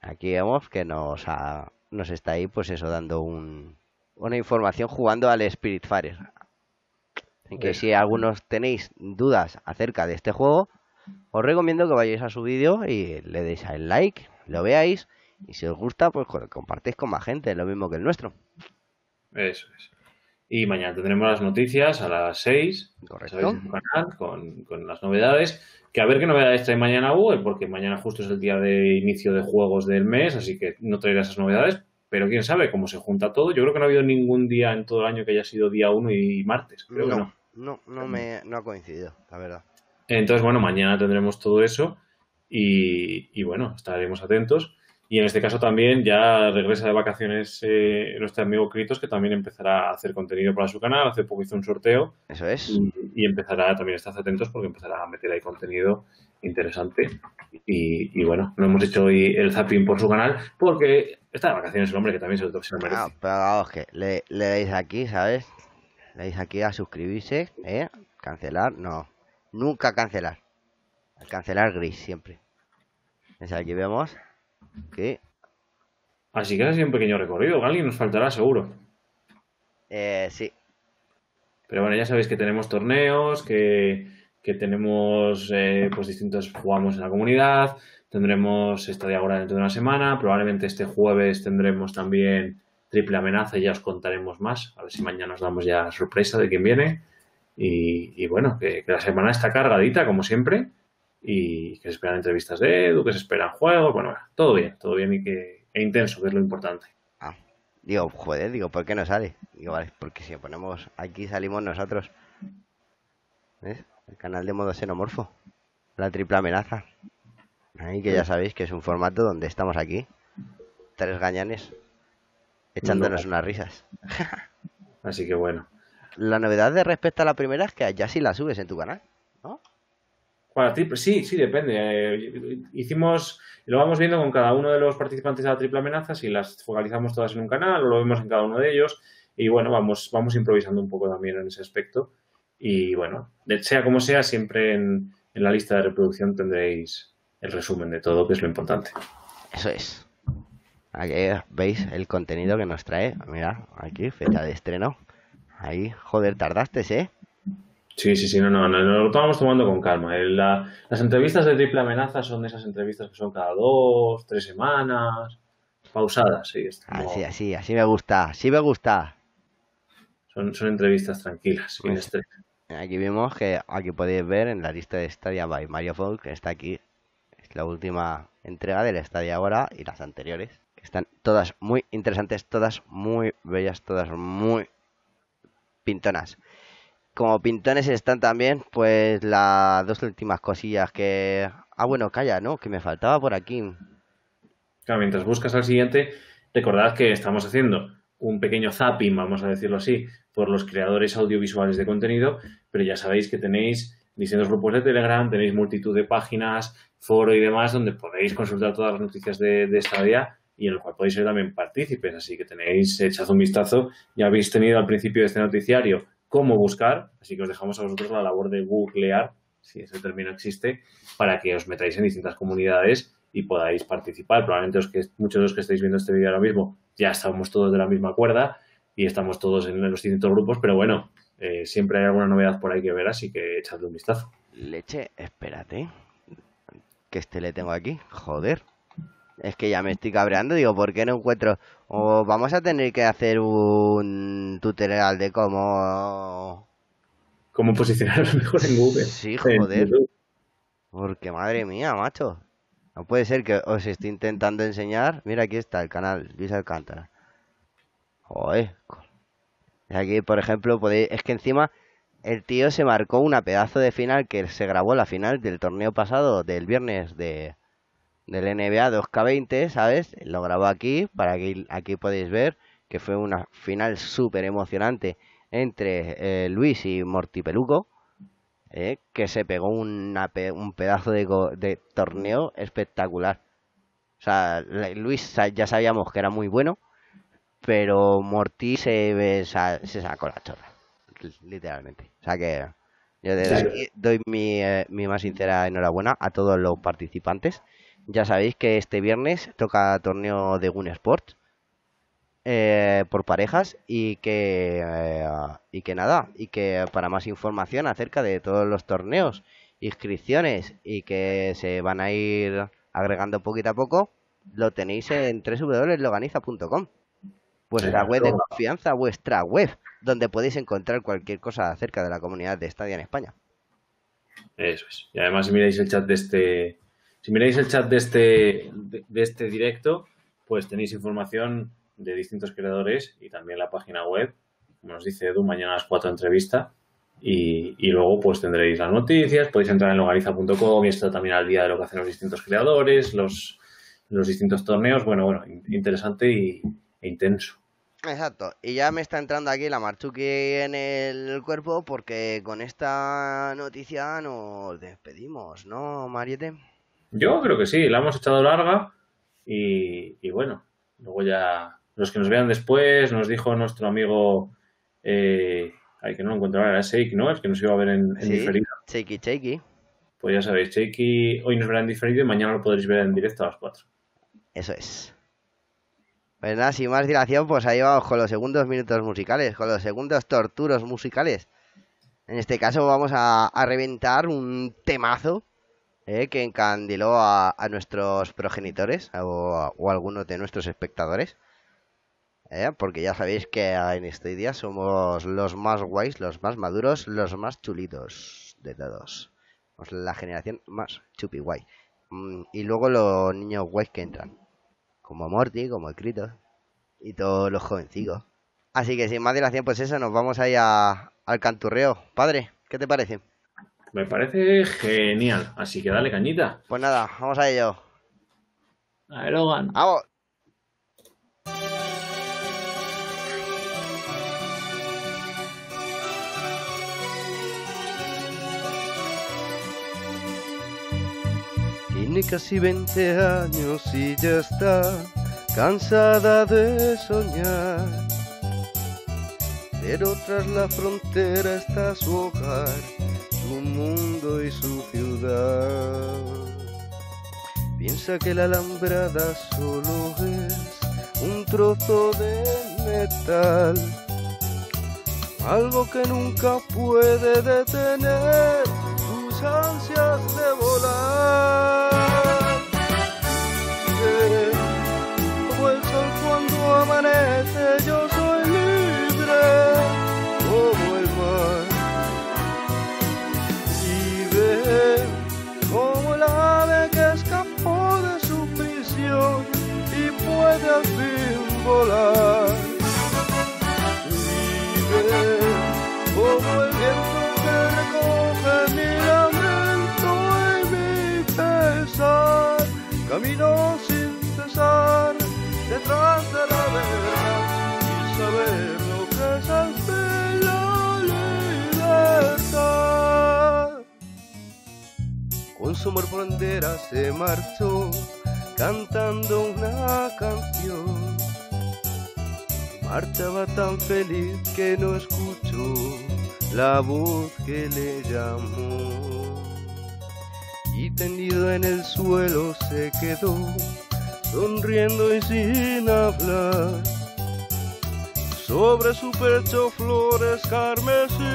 Aquí vemos que nos, ha- nos está ahí, pues eso, dando un, una información jugando al Spiritfarer. En que si algunos tenéis dudas acerca de este juego, os recomiendo que vayáis a su vídeo y le deis al like, lo veáis, y si os gusta, pues co- compartéis con más gente, lo mismo que el nuestro. Eso es. Y mañana tendremos las noticias a las 6 Correcto. canal con, con las novedades. Que a ver qué novedades trae mañana Google, porque mañana justo es el día de inicio de juegos del mes, así que no traerá esas novedades. Pero quién sabe cómo se junta todo. Yo creo que no ha habido ningún día en todo el año que haya sido día 1 y martes. Creo que no. no, no, no me no ha coincidido, la verdad. Entonces, bueno, mañana tendremos todo eso y, y, bueno, estaremos atentos. Y en este caso también ya regresa de vacaciones eh, nuestro amigo Kritos, que también empezará a hacer contenido para su canal. Hace poco hizo un sorteo Eso es. y, y empezará también a estar atentos porque empezará a meter ahí contenido interesante. Y, y bueno, no hemos hecho hoy el zapping por su canal porque está de vacaciones el hombre que también se lo, se lo merece. Ah, pero vamos, que le, le dais aquí, ¿sabes? Le dais aquí a suscribirse, ¿eh? Cancelar, no. Nunca cancelar. Cancelar gris, siempre. Es aquí vemos que... Así que ha sido un pequeño recorrido. Alguien nos faltará seguro. Eh, sí, Pero bueno, ya sabéis que tenemos torneos, que, que tenemos eh, pues distintos, jugamos en la comunidad, tendremos estadia ahora dentro de una semana, probablemente este jueves tendremos también triple amenaza y ya os contaremos más, a ver si mañana os damos ya sorpresa de quién viene. Y, y bueno, que, que la semana está cargadita, como siempre, y que se esperan entrevistas de Edu, que se esperan juegos, bueno, todo bien, todo bien y que e intenso, que es lo importante. Ah, digo, joder, digo, ¿por qué no sale? Digo, vale, porque si ponemos aquí salimos nosotros. ¿Ves? El canal de modo xenomorfo. La triple amenaza. Ahí que ya sabéis que es un formato donde estamos aquí. Tres gañanes. Echándonos No. unas risas. Así que bueno. La novedad de respecto a la primera es que ya sí la subes en tu canal. Para triple, sí, sí, depende. Eh, hicimos, lo vamos viendo con cada uno de los participantes de la triple amenaza, si las focalizamos todas en un canal o lo vemos en cada uno de ellos. Y bueno, vamos, vamos improvisando un poco también en ese aspecto. Y bueno, sea como sea, siempre en, en la lista de reproducción tendréis el resumen de todo, que es lo importante. Eso es. Aquí veis el contenido que nos trae. Mira, aquí, fecha de estreno. Ahí, joder, tardaste, ¿eh? Sí, sí, sí, no, no, no, no, lo estamos tomando con calma. El- la- las entrevistas de triple amenaza son de esas entrevistas que son cada dos, tres semanas, pausadas, sí. es como- Así, así, así me gusta, así me gusta. son, son entrevistas tranquilas, sin Pues- estrés. Aquí vemos que aquí podéis ver en la lista de Stadia by Mario Folk que está aquí. Es la última entrega del Stadia ahora y las anteriores, que están todas muy interesantes, todas muy bellas, todas muy pintonas. Como pintones están también, pues las dos últimas cosillas que... Ah, bueno, calla, ¿no? Que me faltaba por aquí. Claro, mientras buscas al siguiente, recordad que estamos haciendo un pequeño zapping, vamos a decirlo así, por los creadores audiovisuales de contenido, pero ya sabéis que tenéis distintos grupos de Telegram, tenéis multitud de páginas, foro y demás, donde podéis consultar todas las noticias de, de Stadia y en el cual podéis ser también partícipes. Así que tenéis, echad un vistazo. Ya habéis tenido al principio de este noticiario cómo buscar, así que os dejamos a vosotros la labor de googlear, si ese término existe, para que os metáis en distintas comunidades y podáis participar. Probablemente los que, muchos de los que estáis viendo este vídeo ahora mismo ya estamos todos de la misma cuerda y estamos todos en los distintos grupos, pero bueno, eh, siempre hay alguna novedad por ahí que ver, así que echadle un vistazo. Leche, espérate. Que este le tengo aquí. Joder. Es que ya me estoy cabreando. Digo, ¿por qué no encuentro? O vamos a tener que hacer un tutorial de cómo. ¿Cómo posicionarlo mejor en Google? Sí, joder. Porque madre mía, macho. No puede ser que os esté intentando enseñar. Mira, aquí está el canal, Luis Alcántara. Joder. Aquí, por ejemplo, podéis... es que encima el tío se marcó una pedazo de final que se grabó la final del torneo pasado del viernes de del NBA 2K20, ¿sabes? Lo grabó aquí para que aquí podéis ver que fue una final súper emocionante entre eh, Luis y Morty Peluco. ¿eh? que se pegó una pe- un pedazo de, de torneo espectacular. O sea, Luis ya sabíamos que era muy bueno, pero Morty se, sa- se sacó la chorra, li- literalmente. O sea que yo desde Sí. aquí doy mi, eh, mi más sincera enhorabuena a todos los participantes. Ya sabéis que este viernes toca torneo de Gun Sports eh, por parejas y que eh, y que nada y que para más información acerca de todos los torneos inscripciones y que se van a ir agregando poquito a poco lo tenéis en www.loganiza.com vuestra web de confianza vuestra web donde podéis encontrar cualquier cosa acerca de la comunidad de Stadia en España. Eso es. Y además, si miráis el chat de este, si miráis el chat de este, de, este directo, pues tenéis información de distintos creadores y también la página web. Como nos dice Edu, mañana a las 4 entrevista. Y, y luego pues tendréis las noticias, podéis entrar en logariza.com y estar también al día de lo que hacen los distintos creadores, los, los distintos torneos. Bueno, bueno, in- interesante y, e intenso. Exacto, y ya me está entrando aquí la Marchuki en el cuerpo porque con esta noticia nos despedimos, ¿no, Mariette? Yo creo que sí, la hemos echado larga y, y bueno, luego ya los que nos vean después, nos dijo nuestro amigo, eh, ay, que no lo encuentro ahora, era Shake, ¿no? El que nos iba a ver en, en Sí. diferido. Cheiki, cheiki. Pues ya sabéis, Shakey hoy nos verá en diferido y mañana lo podréis ver en directo a las 4. Eso es. Pues nada, sin más dilación, pues ahí vamos con los segundos minutos musicales, con los segundos torturos musicales. En este caso vamos a, a reventar un temazo eh, que encandiló a, nuestros progenitores o, a- o algunos de nuestros espectadores. Eh, porque ya sabéis que en este día somos los más guays, los más maduros, los más chulitos de todos. Somos la generación más chupi guay. Mm, y luego los niños guays que entran como Morty, como el Critos y todos los jovencicos. Así que sin más dilación, pues eso, nos vamos ahí al canturreo. Padre, ¿qué te parece? Me parece genial, así que dale cañita. Pues nada, vamos a ello. A ver, Logan. ¡Vamos! Tiene casi 20 años y ya está cansada de soñar. Pero tras la frontera está su hogar, su mundo y su ciudad. Piensa que la alambrada solo es un trozo de metal, algo que nunca puede detener sus ansias de volar. Como el sol cuando amanece, sola. Vive como el viento que recoge mi lamento y mi pesar. Camino sin cesar detrás de la verdad y saber lo que es el la libertad. Con su amor bandera se marchó cantando una canción Marchaba tan feliz que no escuchó la voz que le llamó. Y tendido en el suelo se quedó, sonriendo y sin hablar. Sobre su pecho flores carmesí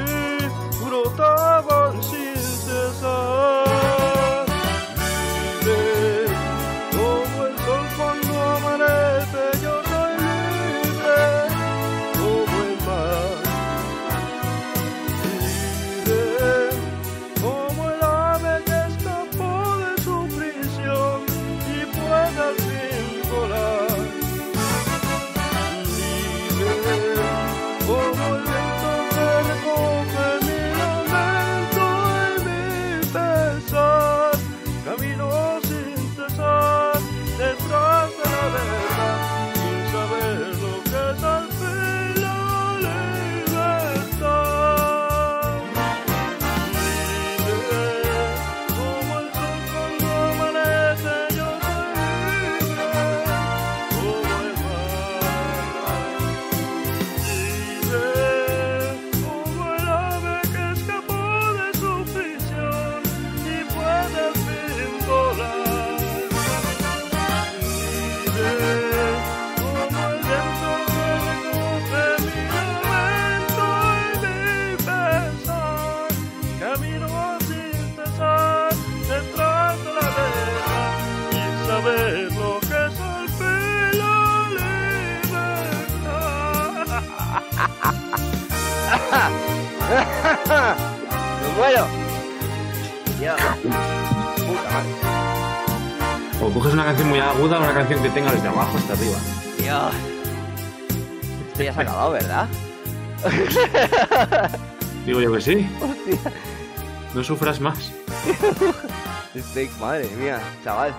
brotaban sin cesar. Canción muy aguda, una canción que tenga desde abajo hasta arriba. Dios. Esto ya se ha acabado, ¿verdad? Digo yo que sí. Hostia. No sufras más. Este, madre mía, chaval.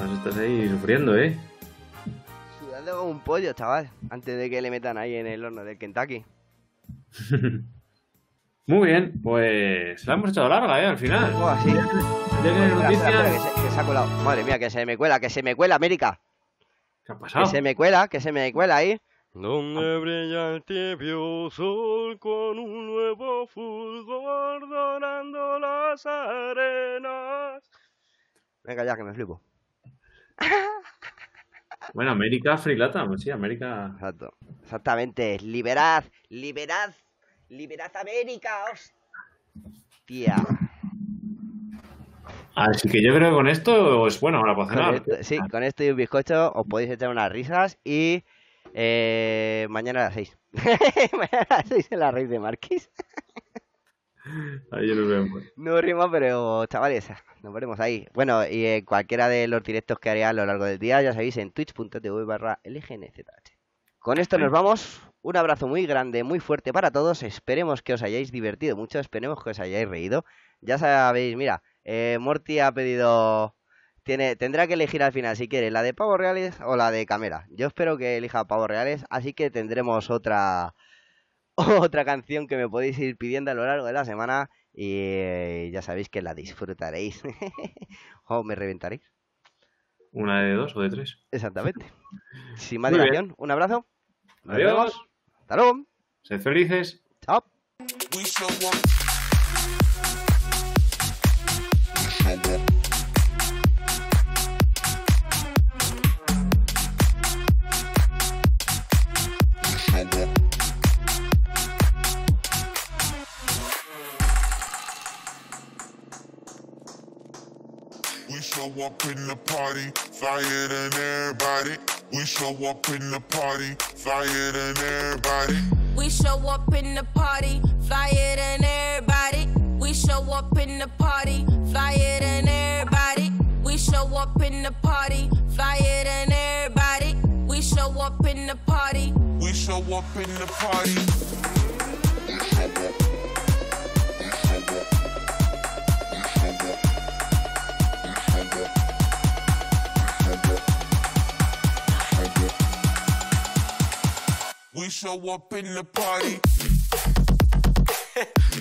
Vas- Estás ahí sufriendo, ¿eh? Sudando como un pollo, chaval. Antes de que le metan ahí en el horno del Kentucky. Muy bien, pues la hemos echado larga, ¿eh? Al final. Algo así. Ya tienes Espera, espera, espera, que noticias. se, que se ha colado. Madre mía, que se me cuela, que se me cuela, América. ¿Qué ha Que pasado? se me cuela, que se me cuela ahí. Donde brilla el tibio sol con un nuevo fulgor dorando las arenas. Venga ya, que me flipo. Bueno, América Free Latam, sí, América. Exacto. Exactamente. Liberad, liberad, liberad América. Hostia. Así que yo creo que con esto es bueno ahora para cenar. esto- sí, con esto y un bizcocho os podéis echar unas risas y eh, mañana a las 6. mañana a las 6 en la raíz de Marquis. Ahí nos vemos. No rima, pero chavales, nos veremos ahí. Bueno, y en cualquiera de los directos que haré a lo largo del día, ya sabéis, en twitch.tv barra LGNZH. Con esto nos vamos. Un abrazo muy grande, muy fuerte para todos. Esperemos que os hayáis divertido mucho, esperemos que os hayáis reído. Ya sabéis, mira, eh, Morty ha pedido... Tiene, tendrá que elegir al final si quiere la de pavos reales o la de cámara. Yo espero que elija pavos reales, así que tendremos otra otra canción que me podéis ir pidiendo a lo largo de la semana y eh, ya sabéis que la disfrutaréis. o me reventaréis. ¿Una de dos o de tres? Exactamente. Sin más dilación, un abrazo. Nos Adiós. vemos. Hasta luego. Sed felices. Chao. We show up. We show up in the party, flyer than everybody. We show up in the party, flyer than everybody. We show up in the party, flyer than everybody. We show up in the party, flyer than everybody. We show up in the party, flyer than everybody. We show up in the party. We show up in the party. We show up in the party.